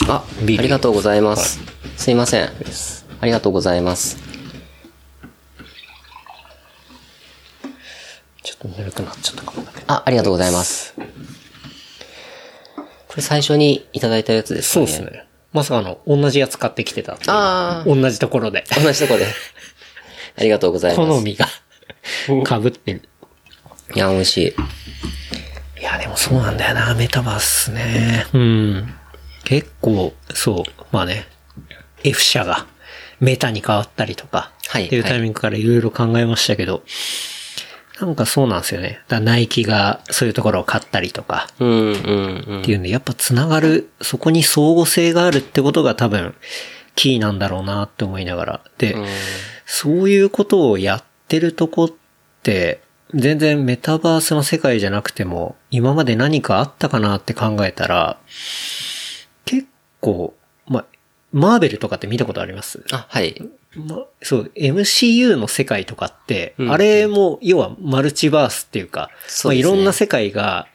Speaker 3: あ、ありがとうございます。すいません。ありがとうございます。
Speaker 2: ちょっとぬるくなっちゃったかもだけど。
Speaker 3: あ、ありがとうございます。これ最初にいただいたやつですかね。
Speaker 2: そうですね。まさかあの、同じやつ買ってきてた
Speaker 3: ああ、
Speaker 2: 同じところで。
Speaker 3: 同じとこで。[LAUGHS] ありがとうございます。
Speaker 2: 好みが被ってる。
Speaker 3: いや、美味しい。
Speaker 2: いや、でもそうなんだよな、メタバースね。うん。結構、そう、まあね、F 社がメタに変わったりとか、
Speaker 3: はい
Speaker 2: っていうタイミングからいろいろ考えましたけど、なんかそうなんですよね。だナイキがそういうところを買ったりとか、
Speaker 3: うん、うん、うん。
Speaker 2: っていうんで、やっぱつながる、そこに相互性があるってことが多分、キーなんだろうなって思いながら。で、そういうことをやってるとこって、全然メタバースの世界じゃなくても、今まで何かあったかなって考えたら、結構、ま、マーベルとかって見たことあります？
Speaker 3: あ、はい。
Speaker 2: ま、そう、MCU の世界とかって、
Speaker 3: うん
Speaker 2: あれも、要はマルチバースっていうか、
Speaker 3: うですね
Speaker 2: いろんな世界が。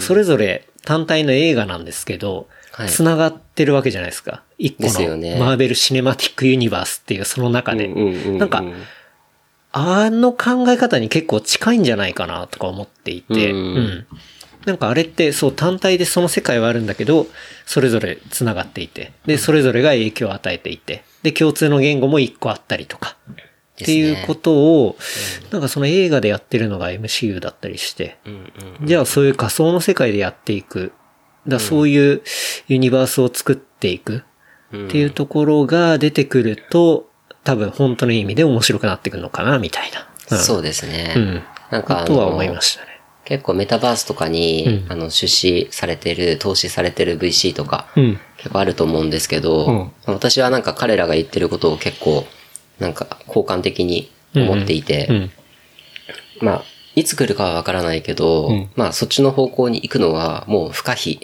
Speaker 2: それぞれ単体の映画なんですけど、
Speaker 3: はい
Speaker 2: 繋がってるわけじゃないですか。一個のマーベル・シネマティック・ユニバースっていうその中で。なんか、あの考え方に結構近いんじゃないかなとか思っていて、
Speaker 3: うん。
Speaker 2: うん。なんかあれってそう単体でその世界はあるんだけど、それぞれ繋がっていて、で、それぞれが影響を与えていて、で、共通の言語も一個あったりとか、っていうことを、なんかその映画でやってるのが MCU だったりして。じゃあそういう仮想の世界でやっていく。だそういうユニバースを作っていく。っていうところが出てくると、多分本当の意味で面白くなってくるのかな、みたいな。
Speaker 3: そうですね。
Speaker 2: うん。
Speaker 3: なんか
Speaker 2: とは思いましたね。
Speaker 3: 結構メタバースとかに、
Speaker 2: うん
Speaker 3: あの、出資されてる、投資されてる VC とか、
Speaker 2: うん。
Speaker 3: 結構あると思うんですけど、
Speaker 2: うん
Speaker 3: 私はなんか彼らが言ってることを結構、なんか、好感的に思っていて、
Speaker 2: うん。
Speaker 3: まあ、いつ来るかはわからないけど、
Speaker 2: うん
Speaker 3: まあ、そっちの方向に行くのはもう不可避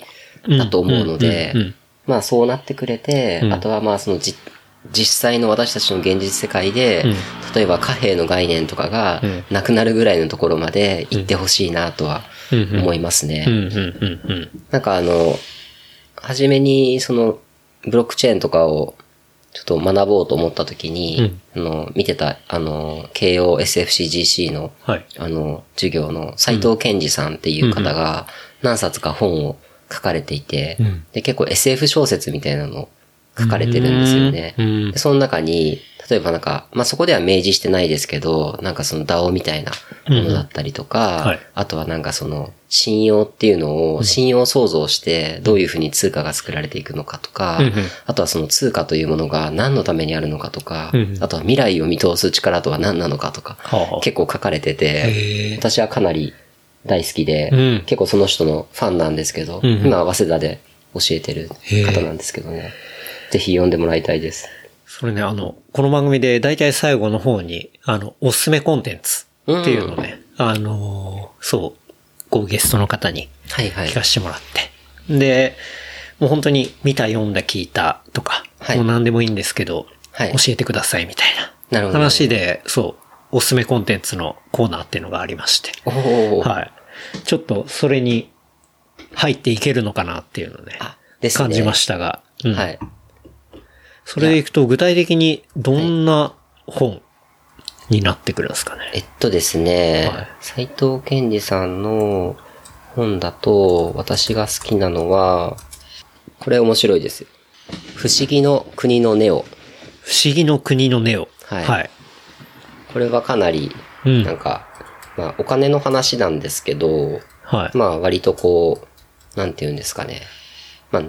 Speaker 3: だと思うので
Speaker 2: うんうんうんうん、
Speaker 3: まあ、そうなってくれて、
Speaker 2: うん
Speaker 3: あとはまあ、そのじ、実際の私たちの現実世界で、
Speaker 2: うん。
Speaker 3: 例えば貨幣の概念とかが
Speaker 2: うん。
Speaker 3: なくなるぐらいのところまで行ってほしいなとは思いますね。
Speaker 2: うん、うん、うん、
Speaker 3: なんかあの、はじめにその、ブロックチェーンとかをちょっと学ぼうと思った時に、あの、見てた、あの、慶応 SFCGC の、
Speaker 2: はい。
Speaker 3: あの、授業の斉藤健二さんっていう方が何冊か本を書かれていて、
Speaker 2: ん。
Speaker 3: で、結構 SF 小説みたいなのを書かれてるんですよね。
Speaker 2: うん。
Speaker 3: でその中に、例えばなんか、まあ、そこでは明示してないですけど、なんかその DAO みたいなものだったりとか、
Speaker 2: はい。
Speaker 3: あとはなんかその、信用っていうのを、信用創造して、どういうふうに通貨が作られていくのかとか、あとはその通貨というものが何のためにあるのかとか、あとは未来を見通す力とは何なのかとか、結構書かれて
Speaker 2: へ
Speaker 3: て、
Speaker 2: え。
Speaker 3: 私はかなり大好きで、
Speaker 2: うん。
Speaker 3: 結構その人のファンなんですけど、今は早稲田で教えてる方なんですけどね、ぜひ読んでもらいたいです。
Speaker 2: それね、あの、この番組で大体最後の方に、あの、おすすめコンテンツっていうのをね、あのーそう、こうゲストの方に
Speaker 3: はいはい
Speaker 2: 聞。かせてもらって。で、もう本当に見た、読んだ、聞いたとか、
Speaker 3: はい
Speaker 2: もう何でもいいんですけど、
Speaker 3: はい
Speaker 2: 教えてくださいみたいな
Speaker 3: な
Speaker 2: 話で、そう、おすすめコンテンツのコーナーっていうのがありまして、はい。ちょっとそれに入っていけるのかなっていうのをね、
Speaker 3: ね
Speaker 2: 感じましたが、うん
Speaker 3: はい。
Speaker 2: それでいくと具体的にどんな本になってくるんですかね。
Speaker 3: えっとですね
Speaker 2: はい、
Speaker 3: 斉、藤健二さんの本だと、私が好きなのは、これ面白いですよ。不思議の国のネオ。
Speaker 2: 不思議の国のネオ。
Speaker 3: はい
Speaker 2: はい。
Speaker 3: これはかなり、
Speaker 2: うん
Speaker 3: なんか、まあお金の話なんですけど、
Speaker 2: はい。
Speaker 3: まあ割とこう、なんて言うんですかね。まあ、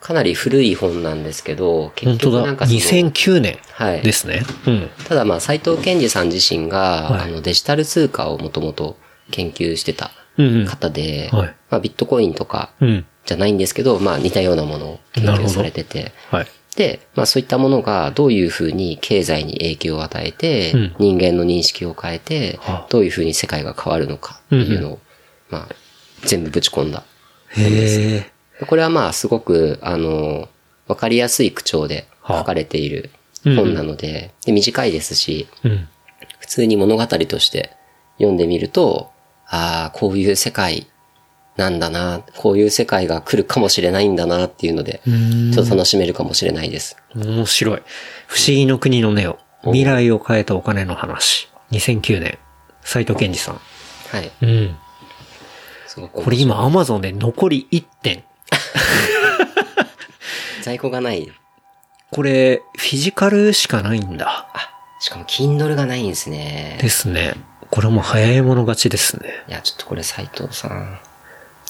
Speaker 3: かなり古い本なんですけど、結。局なんかその、
Speaker 2: 2009年
Speaker 3: はい
Speaker 2: ですね。うん。
Speaker 3: ただまあ斎藤健二さん自身が、
Speaker 2: はい
Speaker 3: あのデジタル通貨をもともと研究してた
Speaker 2: うんうん。
Speaker 3: 方で、
Speaker 2: はい
Speaker 3: まあビットコインとか
Speaker 2: うん。
Speaker 3: じゃないんですけど、まあ似たようなものを研究されてて、
Speaker 2: はい。
Speaker 3: で、まあそういったものがどういうふうに経済に影響を与えて、
Speaker 2: うん
Speaker 3: 人間の認識を変えて
Speaker 2: はあ、
Speaker 3: どういうふうに世界が変わるのかっていうのを、まあ全部ぶち込んだ。
Speaker 2: へえ。
Speaker 3: これはまあすごく、あの、わかりやすい口調で書かれている本なので、で短いですし、
Speaker 2: うん。
Speaker 3: 普通に物語として読んでみると、ああ、こういう世界なんだな、こういう世界が来るかもしれないんだなっていうので、ちょっと楽しめるかもしれないです。
Speaker 2: 面白い。不思議の国のネオ。未来を変えたお金の話。2009年。斉藤健二さん。
Speaker 3: はい。
Speaker 2: うん。これ今 Amazon で残り1点。[LAUGHS]
Speaker 3: 在庫がない。
Speaker 2: これ、フィジカルしかないんだ。
Speaker 3: あ、しかも Kindle がないんですね。
Speaker 2: ですね。これはもう早い者勝ちですね。
Speaker 3: いや、ちょっとこれ斉藤さん、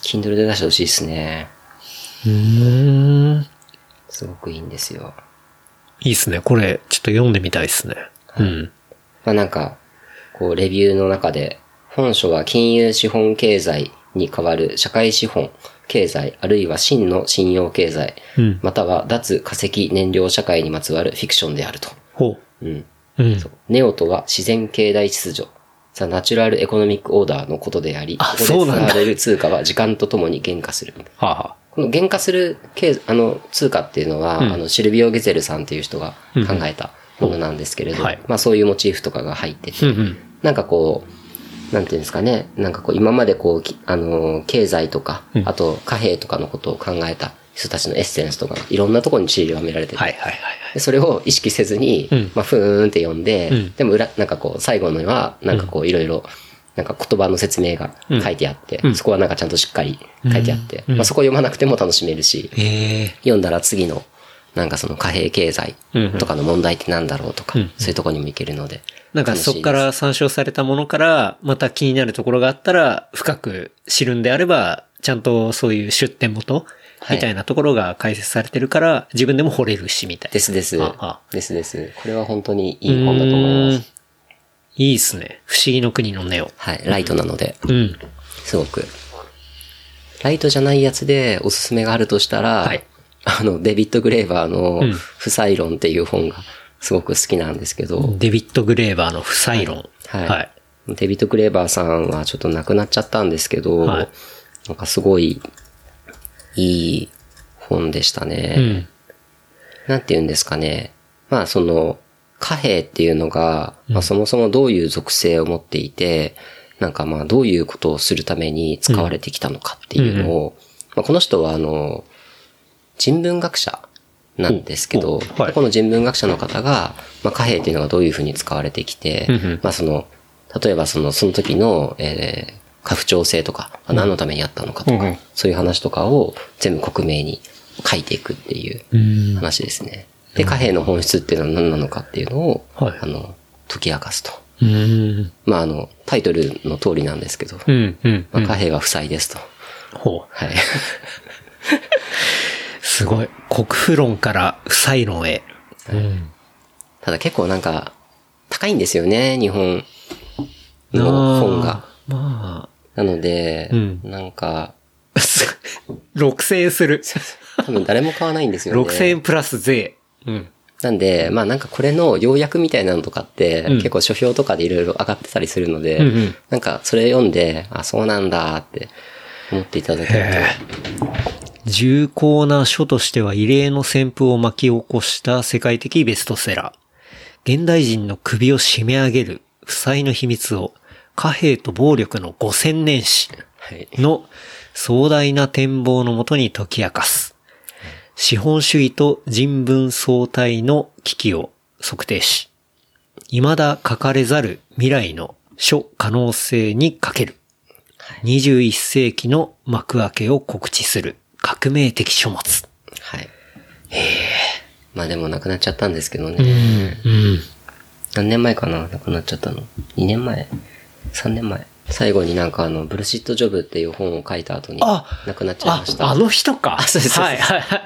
Speaker 3: Kindle で出してほしいですね。
Speaker 2: うーん。
Speaker 3: すごくいいんですよ。
Speaker 2: いいっすね。これ、ちょっと読んでみたいですね。うん。
Speaker 3: まあなんか、こう、レビューの中で、本書は金融資本経済に代わる社会資本、経済、あるいは真の信用経済、
Speaker 2: うん
Speaker 3: または脱化石燃料社会にまつわるフィクションであると。
Speaker 2: ほ
Speaker 3: うん。
Speaker 2: う。うん。
Speaker 3: ネオとは自然経済秩序、ザ・ナチュラル・エコノミック・オーダーのことであり、
Speaker 2: あ
Speaker 3: ここ
Speaker 2: そうなんだ
Speaker 3: で使われる通貨は時間とともに減価する。
Speaker 2: はあ、は
Speaker 3: この減価する経あの通貨っていうのは、
Speaker 2: うん
Speaker 3: あのシルビオ・ゲゼルさんっていう人が考えたものなんですけれど、
Speaker 2: はい
Speaker 3: まあそういうモチーフとかが入ってて、
Speaker 2: うんうん
Speaker 3: なんかこう、なんていうんですかね、なんかこう今までこう、きあの、経済とか、
Speaker 2: うん。
Speaker 3: あと貨幣とかのことを考えた人たちのエッセンスとかがいろんなところに散りばめられてて、
Speaker 2: はいはいはい
Speaker 3: でそれを意識せずに、
Speaker 2: うん。
Speaker 3: まあ、ふーんって読んで、
Speaker 2: うん。
Speaker 3: でも裏、なんかこう、最後のは、なんかこう、いろいろ、なんか言葉の説明が書いてあって、
Speaker 2: うん。
Speaker 3: そこはなんかちゃんとしっかり書いてあって、
Speaker 2: うん。
Speaker 3: まあ、そこ読まなくても楽しめるし。読んだら次の、なんかその貨幣経済とかの問題ってなんだろうとか、
Speaker 2: うん。
Speaker 3: そういうところにもいけるので。
Speaker 2: なんかそこから参照されたものから、また気になるところがあったら、深く知るんであれば、ちゃんとそういう出典元
Speaker 3: はい
Speaker 2: みたいなところが解説されてるから、自分でも惚れるし、みたいな。
Speaker 3: ですです
Speaker 2: ああ。
Speaker 3: ですです。これは本当にいい本だと思います。
Speaker 2: いいっすね。不思議の国のネオ。
Speaker 3: はい。ライトなので、
Speaker 2: うん。
Speaker 3: すごく。ライトじゃないやつでおすすめがあるとしたら、
Speaker 2: はい
Speaker 3: あの、デビッド・グレーバーの
Speaker 2: うん
Speaker 3: 不採論っていう本がすごく好きなんですけど、
Speaker 2: デビッド・グレーバーの不採論。
Speaker 3: はい。
Speaker 2: はい。
Speaker 3: デビッド・グレーバーさんはちょっと亡くなっちゃったんですけど、
Speaker 2: はい
Speaker 3: なんかすごいいい本でしたね。
Speaker 2: うん。
Speaker 3: なんて言うんですかね。まあその、貨幣っていうのが、まあそもそもどういう属性を持っていて、なんかまあどういうことをするために使われてきたのかっていうのを、まあ、この人はあの、人文学者なんですけど、
Speaker 2: はい
Speaker 3: この人文学者の方が、まあ貨幣っていうのがどういうふうに使われてきて、
Speaker 2: うんうん
Speaker 3: まあその、例えばその、その時の、えー、家父長制とか、まあ何のためにあったのかとか、
Speaker 2: うんうん
Speaker 3: そういう話とかを全部克明に書いていくっていう
Speaker 2: うん。
Speaker 3: 話ですね。で、貨幣の本質っていうのは何なのかっていうのを、
Speaker 2: はい
Speaker 3: あの、解き明かすと。
Speaker 2: うん。
Speaker 3: まあ、あの、タイトルの通りなんですけど、
Speaker 2: うん。うん。
Speaker 3: まあ、貨幣は負債ですと。
Speaker 2: ほう。
Speaker 3: はい。[LAUGHS]
Speaker 2: すごい。国富論から負債論へ。うん。
Speaker 3: ただ結構なんか、高いんですよね、日本の本が。
Speaker 2: ま
Speaker 3: なので、
Speaker 2: うん
Speaker 3: なんか、
Speaker 2: あ、6000円する。
Speaker 3: 多分誰も買わないんですよね。
Speaker 2: 6000円プラス税。うん。
Speaker 3: なんで、まあなんかこれの要約みたいなのとかって、
Speaker 2: うん
Speaker 3: 結構書評とかでいろいろ上がってたりするので、
Speaker 2: うんうん
Speaker 3: なんかそれ読んで、あ、そうなんだって思っていただける
Speaker 2: 重厚な書としては異例の旋風を巻き起こした世界的ベストセラー。現代人の首を締め上げる負債の秘密を貨幣と暴力の5000年史。の壮大な展望のもとに解き明かす。資本主義と人文相対の危機を測定し、未だ書かれざる未来の諸可能性にかける。21世紀の幕開けを告知する革命的書物。
Speaker 3: はい。まあでも亡くなっちゃったんですけどね。
Speaker 2: うん。
Speaker 3: 何年前かな？亡くなっちゃったの。2年前 ?3 年前？最後になんかあの、ブルシットジョブっていう本を書いた後に
Speaker 2: あ
Speaker 3: 亡くなっちゃい
Speaker 2: あ
Speaker 3: まし、た。
Speaker 2: あの人か。
Speaker 3: あ [LAUGHS] そうです
Speaker 2: はいはいはい。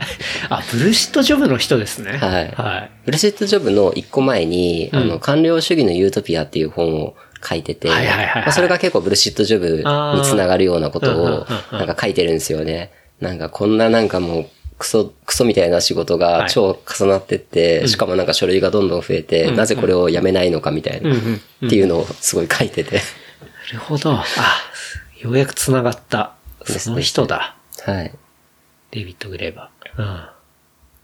Speaker 2: あ、ブルシットジョブの人ですね。
Speaker 3: はい
Speaker 2: はい。
Speaker 3: ブルシットジョブの一個前に、
Speaker 2: うん
Speaker 3: あの、官僚主義のユートピアっていう本を書いてて、
Speaker 2: はいはいはいはい
Speaker 3: まあそれが結構ブルシットジョブにつながるようなことを
Speaker 2: うん、
Speaker 3: なんか書いてるんですよね。なんかこんななんかもう、クソ、クソみたいな仕事が超重なってって、しかもなんか書類がどんどん増えて、なぜこれをやめないのかみたいな、
Speaker 2: うんうん
Speaker 3: っていうのをすごい書いてて。
Speaker 2: なるほど。あ、ようやく繋がった。その人だ。
Speaker 3: はい。
Speaker 2: デビッド・グレーバー。うん。な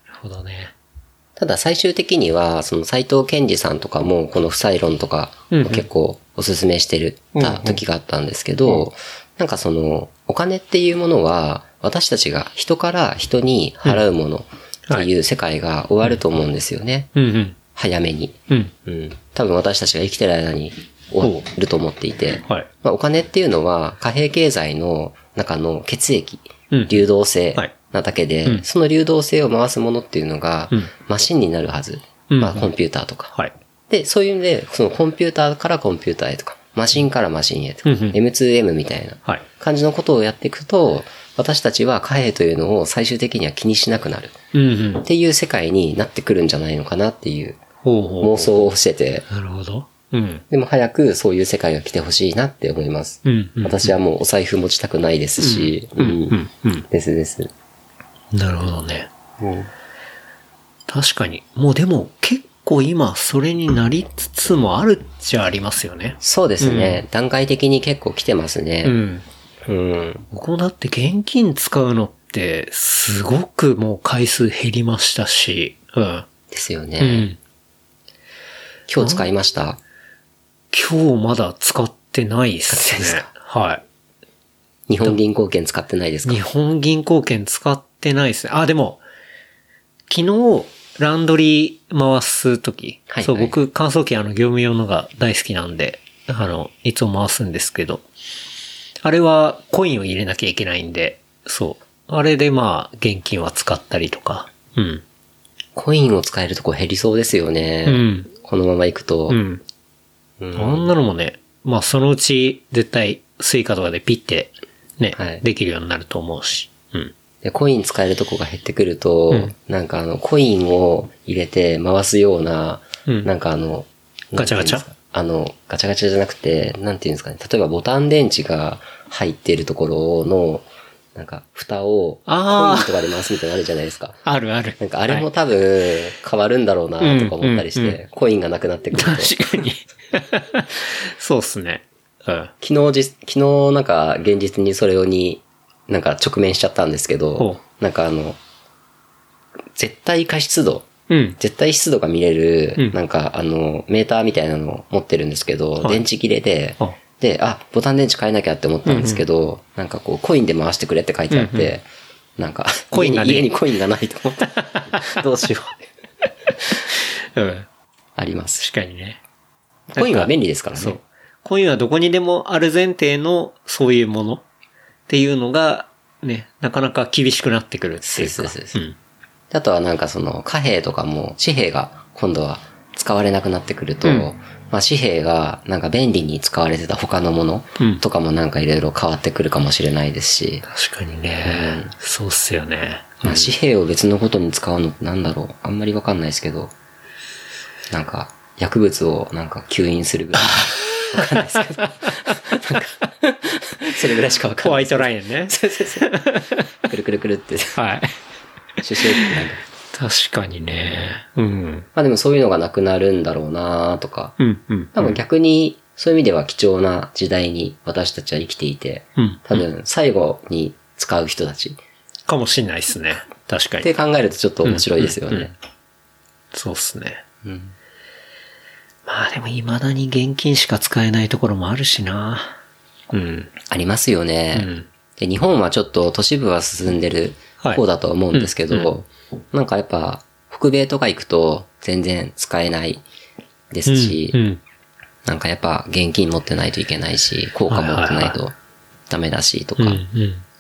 Speaker 2: るほどね。
Speaker 3: ただ最終的には、その斎藤健二さんとかも、この負債論とか結構おすすめしてる、た時があったんですけど、なんかその、お金っていうものは、私たちが人から人に払うものっていう世界が終わると思うんですよね。
Speaker 2: うんうん。
Speaker 3: 早めに。
Speaker 2: うん。
Speaker 3: うん。多分私たちが生きてる間に終わると思っていて、
Speaker 2: はい。
Speaker 3: まあ、お金っていうのは貨幣経済の中の血液、
Speaker 2: うん
Speaker 3: 流動性
Speaker 2: はい
Speaker 3: なだけで、
Speaker 2: うん
Speaker 3: その流動性を回すものっていうのが、
Speaker 2: うん
Speaker 3: マシンになるはず。
Speaker 2: うん
Speaker 3: まあ、コンピューターとか。
Speaker 2: はい。
Speaker 3: で、そういう意味で、そのコンピューターからコンピューターへとか、マシンからマシンへとか、
Speaker 2: うんうん
Speaker 3: M2M みたいな
Speaker 2: はい。
Speaker 3: 感じのことをやっていくと、私たちは貨幣というのを最終的には気にしなくなるっ。ていう世界になってくるんじゃないのかなっていう。妄想をしてて、
Speaker 2: なるほど。うん。
Speaker 3: でも早くそういう世界が来てほしいなって思います。
Speaker 2: うんうん。
Speaker 3: 私はもうお財布持ちたくないですし。ですです。
Speaker 2: なるほどね。
Speaker 3: うん
Speaker 2: 確かに。もうでも結構今それになりつつもあるっちゃありますよね。
Speaker 3: そうですね、段階的に結構来てます
Speaker 2: う
Speaker 3: ね。
Speaker 2: ん。
Speaker 3: うん。
Speaker 2: 僕もだって現金使うのってすごくもう回数減りましたし、うん。
Speaker 3: ですよね。
Speaker 2: うん。
Speaker 3: 今日使いました？
Speaker 2: 今日まだ使ってないですね。はい。
Speaker 3: 日本銀行券使ってないですか？
Speaker 2: 日本銀行券使ってないですね。あ、でも、昨日、ランドリー回すとき、
Speaker 3: はい
Speaker 2: そう、
Speaker 3: はい
Speaker 2: 僕、乾燥機あの、業務用のが大好きなんで、あの、いつも回すんですけど、あれはコインを入れなきゃいけないんで、そう。あれでまあ、現金は使ったりとか、うん。
Speaker 3: コインを使えるとこ減りそうですよね。
Speaker 2: うん。
Speaker 3: このまま行くと。
Speaker 2: うん。
Speaker 3: うん
Speaker 2: あんなのもね、まあ、そのうち、絶対、スイカとかでピッて、ね、
Speaker 3: はい
Speaker 2: できるようになると思うし、うん。
Speaker 3: で、コイン使えるとこが減ってくると、
Speaker 2: うん
Speaker 3: なんかあの、コインを入れて回すような、
Speaker 2: うん
Speaker 3: なんかあの、
Speaker 2: ガチャガチャ？
Speaker 3: あの、ガチャガチャじゃなくて、なんていうんですかね。例えばボタン電池が入っているところの、なんか、蓋を、コインとかで回すみたいなのあるじゃないですか。
Speaker 2: あるある。
Speaker 3: なんかあれも
Speaker 2: はい
Speaker 3: 多分変わるんだろうなとか思ったりして、
Speaker 2: うんうんうん
Speaker 3: コインがなくなってくると。
Speaker 2: 確かに。[LAUGHS] そうっすね。うん。
Speaker 3: 昨日じ、昨日なんか現実にそれになんか直面しちゃったんですけ
Speaker 2: ほ
Speaker 3: ど、なんかあの、絶対過失度、
Speaker 2: うん。
Speaker 3: 絶対湿度が見れる、
Speaker 2: うん
Speaker 3: なんかあの、メーターみたいなのを持ってるんですけど、
Speaker 2: はい
Speaker 3: 電池切れで
Speaker 2: あ、
Speaker 3: で、あ、ボタン電池変えなきゃって思ったんですけど、なんかこう、コインで回してくれって書いてあって、なんか、
Speaker 2: コインがね
Speaker 3: 家にコインがないと思って、[LAUGHS] どうしよう。
Speaker 2: うん。
Speaker 3: あります。
Speaker 2: 確かにね。
Speaker 3: コインは便利ですからね。
Speaker 2: そう。コインはどこにでもある前提のそういうものっていうのが、ね、なかなか厳しくなってくるっていうか。
Speaker 3: そうそうそう
Speaker 2: うん。
Speaker 3: あとはなんかその貨幣とかも紙幣が今度は使われなくなってくると、
Speaker 2: うん
Speaker 3: まあ紙幣がなんか便利に使われてた他のもの
Speaker 2: うん
Speaker 3: とかもなんかいろいろ変わってくるかもしれないですし、
Speaker 2: 確かにね。そうっすよね。
Speaker 3: まあ紙幣を別のことに使うのってなんだろうあんまりわかんないですけど、なんか薬物をなんか吸引するぐらい。[LAUGHS] わかんないですけど。なんか、それぐらいしかわかんない。
Speaker 2: ホワイトラインね。
Speaker 3: そうそうそう。くるくるくるって、
Speaker 2: はい。
Speaker 3: シュシュってなんか
Speaker 2: 確かにね。うん。
Speaker 3: まあでもそういうのがなくなるんだろうなとか、
Speaker 2: うん、うん。
Speaker 3: 多分逆に、そういう意味では貴重な時代に私たちは生きていて、
Speaker 2: うん。
Speaker 3: 多分最後に使う人たち
Speaker 2: かもしんないっすね。確かに。
Speaker 3: って考えるとちょっと面白いですよ
Speaker 2: うんうん
Speaker 3: ね。
Speaker 2: そうっすね。
Speaker 3: うん
Speaker 2: まあでも未だに現金しか使えないところもあるしな。うん。
Speaker 3: ありますよね、
Speaker 2: うん
Speaker 3: で。日本はちょっと都市部は進んでる方だとは思うんですけど、なんかやっぱ北米とか行くと全然使えないですし、
Speaker 2: うん。
Speaker 3: なんかやっぱ現金持ってないといけないし、効果持ってないとダメだしとか。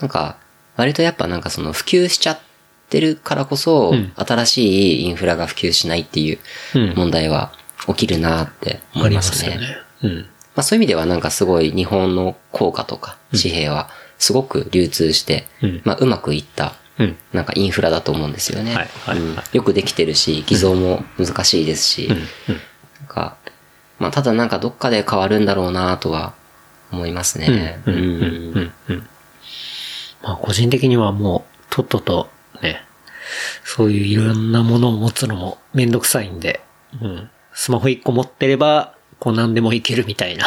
Speaker 3: なんか、割とやっぱなんかその普及しちゃってるからこそ、
Speaker 2: うん
Speaker 3: 新しいインフラが普及しないっていう
Speaker 2: うん。
Speaker 3: 問題は起きるなって思いま
Speaker 2: すね。うん。
Speaker 3: まあそういう意味ではなんかすごい日本の効果とか紙幣はすごく流通して、
Speaker 2: うん
Speaker 3: まあうまくいった
Speaker 2: うん。
Speaker 3: なんかインフラだと思うんですよね。よくできてるし、偽造も難しいですし。なんか、まあただなんかどっかで変わるんだろうなとは思いますね。
Speaker 2: まあ個人的にはもう、とっととね、そういういろんなものを持つのもめんどくさいんで、うん。スマホ一個持ってれば、こう何でもいけるみたいな。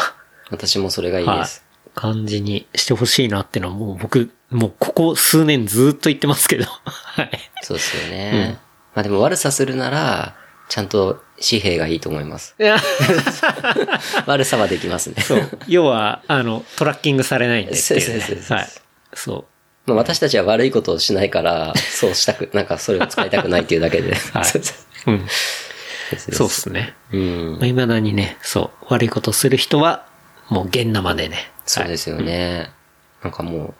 Speaker 3: 私もそれがいいです。
Speaker 2: 感じにしてほしいなっていうのはもう僕、もうここ数年ずっと言ってますけど。はい。
Speaker 3: そうですよね。まあでも悪さするなら、ちゃんと紙幣がいいと思います。
Speaker 2: いや、[LAUGHS]
Speaker 3: 悪さはできますね。
Speaker 2: そう。要は、あの、トラッキングされないんでっていう、ね。
Speaker 3: そうそうそう
Speaker 2: はい。そ
Speaker 3: まあ私たちは悪いことをしないから、そうしたく、なんかそれを使いたくないっていうだけで。
Speaker 2: はい
Speaker 3: そう
Speaker 2: ん。
Speaker 3: です
Speaker 2: そうっすね。
Speaker 3: うん
Speaker 2: まあ、。未だにね、そう、悪いことする人は、もう現生でね。
Speaker 3: そうですよね。なんかもう、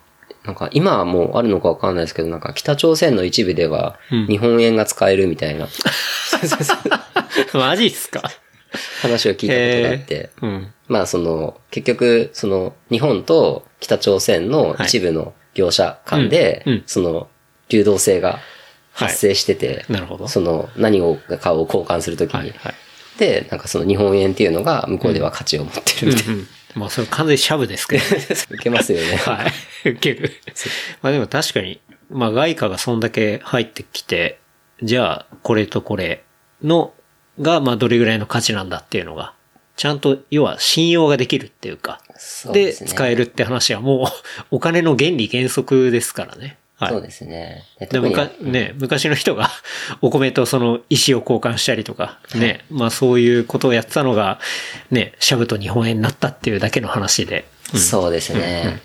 Speaker 3: なんか今はもうあるのかわかんないですけど、なんか北朝鮮の一部では
Speaker 2: うん
Speaker 3: 日本円が使えるみたいな [LAUGHS]
Speaker 2: マジっすか？
Speaker 3: 話を聞いたことがあって、
Speaker 2: うん。
Speaker 3: まあその、結局、その、日本と北朝鮮の一部の業者間で、その、流動性が発生してて。その、何をかを交換するときに、
Speaker 2: はい、はい。
Speaker 3: で、なんかその日本円っていうのが向こうでは価値を持ってるみたいな。
Speaker 2: うん。まあ、それ完全にシャブですけど。[LAUGHS]
Speaker 3: 受けますよね。
Speaker 2: はい。受ける。[LAUGHS] まあでも確かに、まあ外貨がそんだけ入ってきて、じゃあ、これとこれの、が、まあどれぐらいの価値なんだっていうのが、ちゃんと、要は信用ができるっていうか、で、
Speaker 3: そうですね
Speaker 2: 使えるって話はもう、[LAUGHS] お金の原理原則ですからね。はい。
Speaker 3: そうですね。で
Speaker 2: むか、ね、昔の人が [LAUGHS] お米とその石を交換したりとか、ね、まあそういうことをやってたのが、ね、シャブと日本円になったっていうだけの話で。
Speaker 3: そうですね。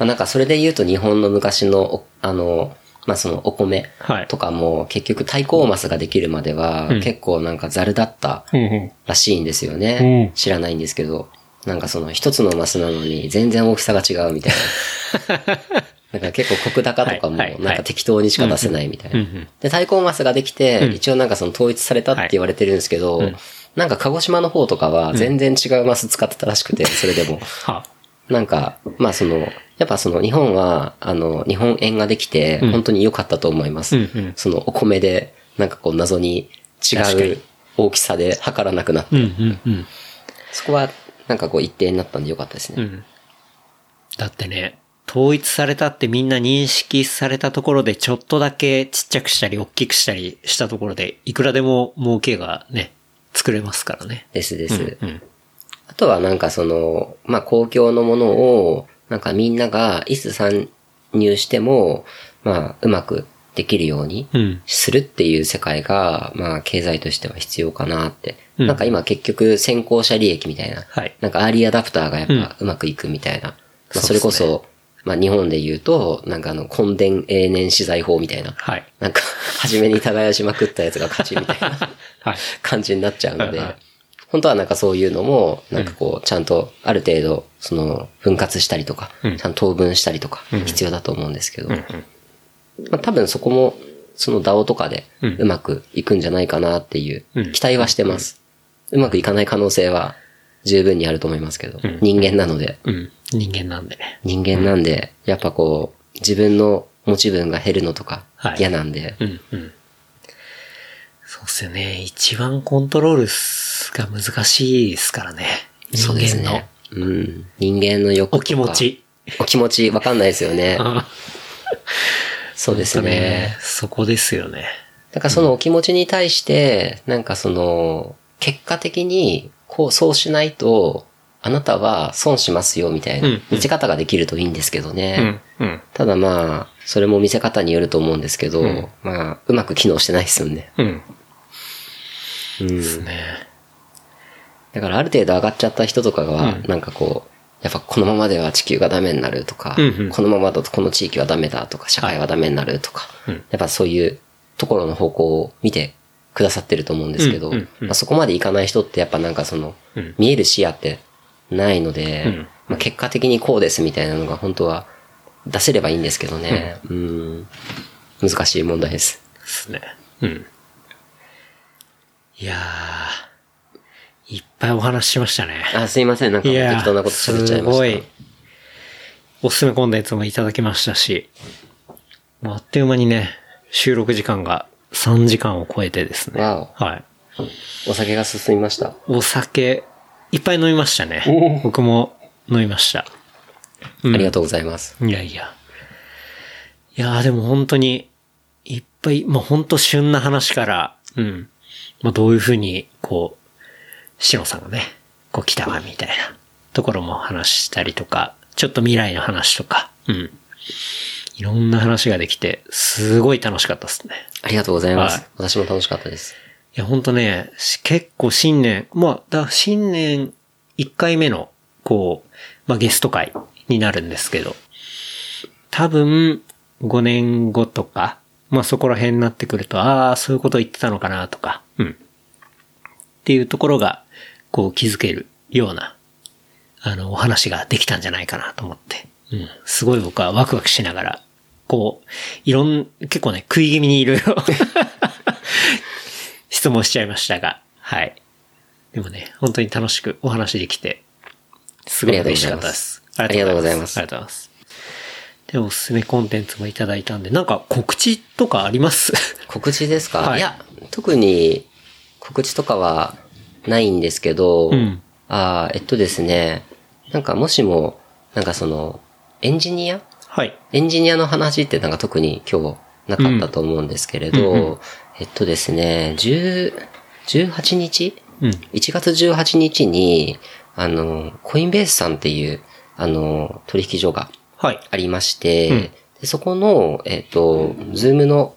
Speaker 3: まあなんかそれで言うと日本の昔のお、あの、まあそのお米
Speaker 2: はい。
Speaker 3: とかも結局対抗マスができるまでは
Speaker 2: うん。
Speaker 3: 結構なんかザルだった。らしいんですよ
Speaker 2: う
Speaker 3: ね
Speaker 2: ん。
Speaker 3: 知らないんですけど、なんかその一つのマスなのに全然大きさが違うみたいな。[LAUGHS] なんか結構国高とかもなんか適当にしか出せないみたいな。で、対抗マスができて、
Speaker 2: うん。
Speaker 3: 一応なんかその統一されたって言われてるんですけど、
Speaker 2: うん。
Speaker 3: なんか鹿児島の方とかは全然違うマス使ってたらしくて、それでも。
Speaker 2: は
Speaker 3: なんか、まあその、やっぱその日本は、あの、日本円ができて、
Speaker 2: うん
Speaker 3: 本当に良かったと思います。
Speaker 2: うんうん
Speaker 3: そのお米で、なんかこう謎に違う大きさで測らなくなって、
Speaker 2: うんうんうん。
Speaker 3: そこはなんかこう一定になったんで良かったですね。
Speaker 2: うん。だってね、統一されたってみんな認識されたところでちょっとだけちっちゃくしたり大きくしたりしたところで、いくらでも儲けがね、作れますからね。
Speaker 3: ですです。
Speaker 2: うん。
Speaker 3: あとはなんかその、まあ公共のものを、なんかみんながいつ参入しても、まあうまくできるように
Speaker 2: うん。
Speaker 3: するっていう世界が、まあ経済としては必要かなって。
Speaker 2: うん
Speaker 3: なんか今結局先行者利益みたいな。
Speaker 2: はい
Speaker 3: なんかアーリーアダプターがやっ
Speaker 2: うん
Speaker 3: ぱうまくいくみたいな。まあ
Speaker 2: そ
Speaker 3: そうれこ
Speaker 2: っすね
Speaker 3: そ、まあ日本で言うと、なんかあの、根伝永年資材法みたいな。
Speaker 2: はい。
Speaker 3: なんか、[LAUGHS] 初めに耕しまくったやつが勝ちみたいな
Speaker 2: はい。
Speaker 3: 感じになっちゃうので
Speaker 2: はいはい、
Speaker 3: 本当はなんかそういうのも、なんかこう、ちゃんとある程度、その、分割したりとか、
Speaker 2: うん。
Speaker 3: ちゃんと当分したりとか、必要だと思うんですけど、まあ多分そこも、その DAO とかで
Speaker 2: う
Speaker 3: まくいくんじゃないかなっていう
Speaker 2: うん。
Speaker 3: 期待はしてます。うまくいかない可能性は十分にあると思いますけど、
Speaker 2: ん。
Speaker 3: 人間なので、
Speaker 2: うん。人間なんでね。
Speaker 3: 人間なんで、やっぱこう、自分の持ち分が減るのとか
Speaker 2: はい。
Speaker 3: 嫌なんで。
Speaker 2: そうっすよね。一番コントロールが難しいですからね。人
Speaker 3: そうです
Speaker 2: 間の
Speaker 3: ね。うん。人間の欲とか
Speaker 2: お気持ち。
Speaker 3: お気持ちわかんないですよね。
Speaker 2: あ [LAUGHS]
Speaker 3: そうです
Speaker 2: ほんと
Speaker 3: ね。
Speaker 2: そこですよね。
Speaker 3: だからそのお気持ちに対して、なんかその、結果的に、こう、そうしないと、あなたは損しますよ、みたいな
Speaker 2: うん、
Speaker 3: 見せ方ができるといいんですけどね。
Speaker 2: うん。うん。
Speaker 3: ただまあ、それも見せ方によると思うんですけど、
Speaker 2: ん
Speaker 3: まあ、うまく機能してないですよね。
Speaker 2: うん。
Speaker 3: うん。
Speaker 2: ね。
Speaker 3: だからある程度上がっちゃった人とかが
Speaker 2: うん、
Speaker 3: なんかこう、やっぱこのままでは地球がダメになるとか、このままだとこの地域はダメだとか、社会はダメになるとか、
Speaker 2: うん。
Speaker 3: やっぱそういうところの方向を見てくださってると思うんですけど、まあ、そこまでいかない人ってやっぱなんかその、
Speaker 2: うん。
Speaker 3: 見える視野ってないので、
Speaker 2: うん。
Speaker 3: まあ、結果的にこうですみたいなのが本当は出せればいいんですけどね、うん、難しい問題です。
Speaker 2: ですね。うん。いやー、いっぱいお話ししましたね。
Speaker 3: あ、すいません、なんか適当なこと喋っちゃいました。
Speaker 2: すごい、おすすめコンテンツもいただきましたし、もうあっという間にね、収録時間が3時間を超えてですね。
Speaker 3: わ
Speaker 2: はい。
Speaker 3: お酒が進みました。
Speaker 2: お酒、いっぱい飲みましたね。僕も飲みました。うん
Speaker 3: ありがとうございます。
Speaker 2: いやいや。いやーでも本当に、いっぱい、まあ本当旬な話から、うん。まあどういうふうに、こう、しのさんがね、こう来たわ、みたいなところも話したりとか、ちょっと未来の話とか、うん。いろんな話ができて、すごい楽しかったですね。
Speaker 3: ありがとうございます。
Speaker 2: はい
Speaker 3: 私も楽しかったです。
Speaker 2: いや、ほんとね、し結構新年、まあ、だ新年1回目の、こう、まあゲスト会になるんですけど、多分、5年後とか、まあそこら辺になってくると、ああ、そういうこと言ってたのかなとか、うん。っていうところが、こう気づけるような、あの、お話ができたんじゃないかなと思って、うん。すごい僕はワクワクしながら、こう、いろん、結構ね、食い気味にいろいろ質問しちゃいましたが、はい。でもね、本当に楽しくお話できて、すごい嬉しかったです。
Speaker 3: ありがとうございます
Speaker 2: ありがとうございます。で、おすすめコンテンツもいただいたんで、なんか告知とかあります？[LAUGHS]
Speaker 3: 告知ですか、
Speaker 2: はい
Speaker 3: い、や、特に告知とかはないんですけど、
Speaker 2: うん
Speaker 3: あーえっとですね、なんかもしも、なんかその、エンジニア？
Speaker 2: はい。
Speaker 3: エンジニアの話ってなんか特に今日なかったと思うんですけれど、
Speaker 2: うんうん
Speaker 3: えっとですね、10 18日？
Speaker 2: うん。
Speaker 3: 1月18日に、あの、コインベースさんっていう、あの、取引所が
Speaker 2: はい。
Speaker 3: ありまして、
Speaker 2: うん。
Speaker 3: でそこの、えっ、と、ズームの、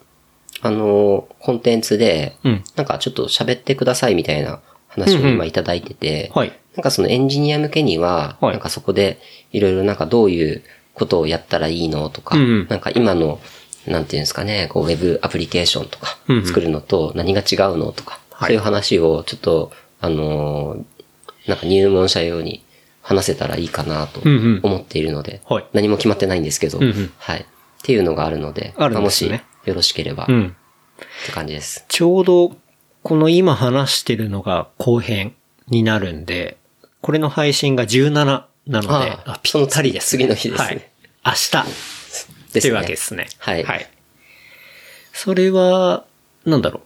Speaker 3: あの、コンテンツで、
Speaker 2: うん。
Speaker 3: なんかちょっと喋ってくださいみたいな話を
Speaker 2: うんうん。
Speaker 3: 今いただいてて、
Speaker 2: はい。
Speaker 3: なんかそのエンジニア向けには、
Speaker 2: はい。
Speaker 3: なんかそこでいろいろなんかどういうことをやったらいいのとか、
Speaker 2: うんうん。
Speaker 3: なんか今の、なんていうんですかね、こうウェブアプリケーションとか
Speaker 2: うんうん。
Speaker 3: 作るのと何が違うのとか、
Speaker 2: はい。
Speaker 3: そういう話をちょっと、あのーなんか入門者用に話せたらいいかなと
Speaker 2: うんうん
Speaker 3: 思っているので、
Speaker 2: はい
Speaker 3: 何も決まってないんですけど、
Speaker 2: うんうん
Speaker 3: はい。っていうのがあるので、
Speaker 2: あるん
Speaker 3: ま
Speaker 2: ですね
Speaker 3: もしよろしければ、っ
Speaker 2: うん。
Speaker 3: て感じです。
Speaker 2: ちょうど、この今話してるのが後編になるんで、これの配信が17なので、
Speaker 3: ああ
Speaker 2: あぴったりです、
Speaker 3: その次の日ですね
Speaker 2: はい。明日。
Speaker 3: です
Speaker 2: っていうわけですね。
Speaker 3: はい
Speaker 2: はい。それは、なんだろう。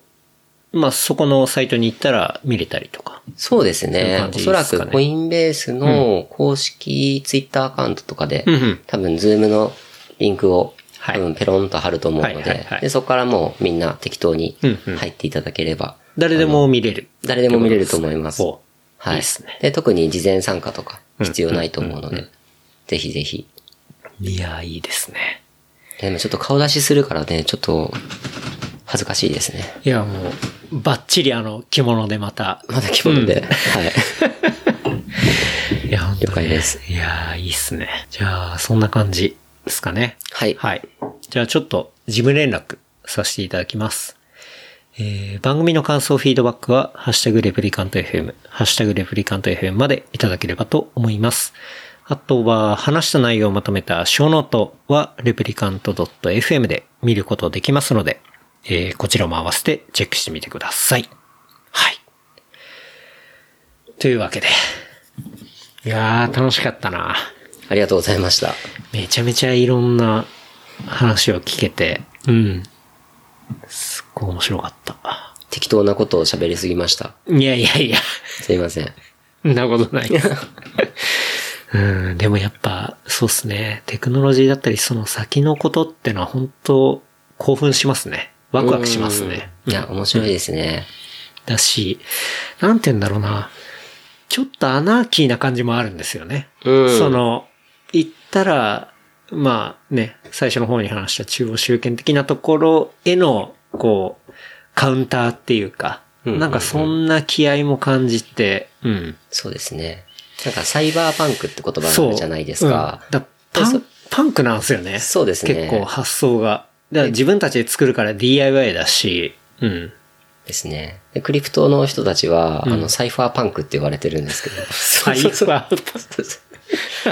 Speaker 2: まあ、そこのサイトに行ったら見れたりとか。
Speaker 3: そうですね。おそらくコインベースの公式ツイッターアカウントとかで、
Speaker 2: うんうん
Speaker 3: 多分ズームのリンクを
Speaker 2: はい
Speaker 3: 多分ペロンと貼ると思うので、でそこからもうみんな適当に
Speaker 2: うんうん
Speaker 3: 入っていただければ、
Speaker 2: 誰でも見れる。
Speaker 3: 誰でも見れると思います。
Speaker 2: お
Speaker 3: はいい。
Speaker 2: いですね。
Speaker 3: で、特に事前参加とか必要ないと思うの
Speaker 2: うんうん
Speaker 3: で、ぜひぜひ。
Speaker 2: いや、いいですね。
Speaker 3: でもちょっと顔出しするからね、ちょっと、恥ずかしいですね。
Speaker 2: いや、もう、バッチリあの、着物でまた。
Speaker 3: まだ着物で。はい。[LAUGHS]
Speaker 2: いや、本当に
Speaker 3: 了解です。
Speaker 2: いやー、いいっすね。じゃあ、そんな感じですかね。
Speaker 3: はい。
Speaker 2: はい。じゃあちょっと事務連絡させていただきます。えー、番組の感想、フィードバックは、ハッシュタグレプリカント FM、ハッシュタグレプリカント FM までいただければと思います。あとは、話した内容をまとめた小ノートは、レプリカント .fm で見ることできますので、えー、こちらも合わせてチェックしてみてください。はい。というわけで。いやー、楽しかったな。
Speaker 3: ありがとうございました。
Speaker 2: めちゃめちゃいろんな話を聞けて、うん。すっごい面白かった。
Speaker 3: 適当なことを喋りすぎました。
Speaker 2: いやいやいや、
Speaker 3: すいません。
Speaker 2: そんなことないです。うん、でもやっぱ、そうっすね。テクノロジーだったり、その先のことってのは本当興奮しますね。ワクワクしますね。
Speaker 3: うん。いや、面白いですね。
Speaker 2: だし、なんて言うんだろうな。ちょっとアナーキーな感じもあるんですよね。
Speaker 3: うん
Speaker 2: その、言ったら、まあね、最初の方に話した中央集権的なところへの、こう、カウンターっていうか、
Speaker 3: うん
Speaker 2: なんかそんな気合も感じて、うん。
Speaker 3: そうですね。なんかサイバーパンクって言葉があ。るじゃないですか。
Speaker 2: うパン、パンクなんですよね。
Speaker 3: そうですね
Speaker 2: 結構発想が。だから自分たちで作るから DIY だし、うん。
Speaker 3: ですね。でクリプトの人たちは、
Speaker 2: うん
Speaker 3: あの、サイファーパンクって言われてるんですけど。
Speaker 2: サイファー？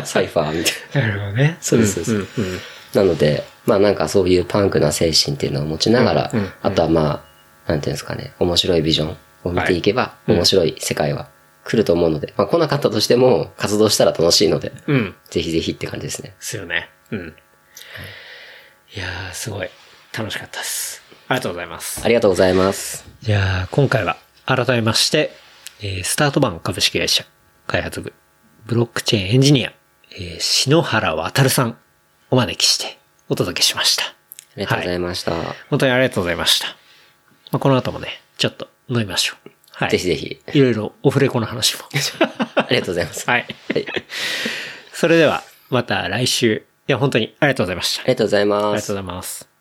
Speaker 2: [LAUGHS]
Speaker 3: サイファーみたい
Speaker 2: なるほどね。
Speaker 3: そうですそうです
Speaker 2: んん
Speaker 3: な。なので、まあなんかそういうパンクな精神っていうのを持ちながら、
Speaker 2: うんうんうん
Speaker 3: あとはまあ、なんていうんですかね、面白いビジョンを見ていけば、
Speaker 2: はいうん
Speaker 3: 面白い世界は来ると思うので、まあ来なかったとしても活動したら楽しいので、
Speaker 2: うん。
Speaker 3: ぜひぜひって感じですね。
Speaker 2: ですよね。うん。いやー、すごい。楽しかったです。ありがとうございます。
Speaker 3: ありがとうございます。
Speaker 2: じゃあ、今回は改めまして、えースタートバン株式会社開発部ブロックチェーンエンジニア、えー篠原渡さんお招きしてお届けしました。
Speaker 3: ありがとうございました。
Speaker 2: 本当にありがとうございました。まあ、この後もね、ちょっと飲みましょう。はい。
Speaker 3: ぜひぜひ。
Speaker 2: いろいろオフレコの話も。[LAUGHS]
Speaker 3: ありがとうございます。
Speaker 2: はい。
Speaker 3: はい。
Speaker 2: それでは、また来週。いや、本当にありがとうございました。
Speaker 3: ありがとうござい
Speaker 2: あり
Speaker 3: ます
Speaker 2: がとうご。ざいます。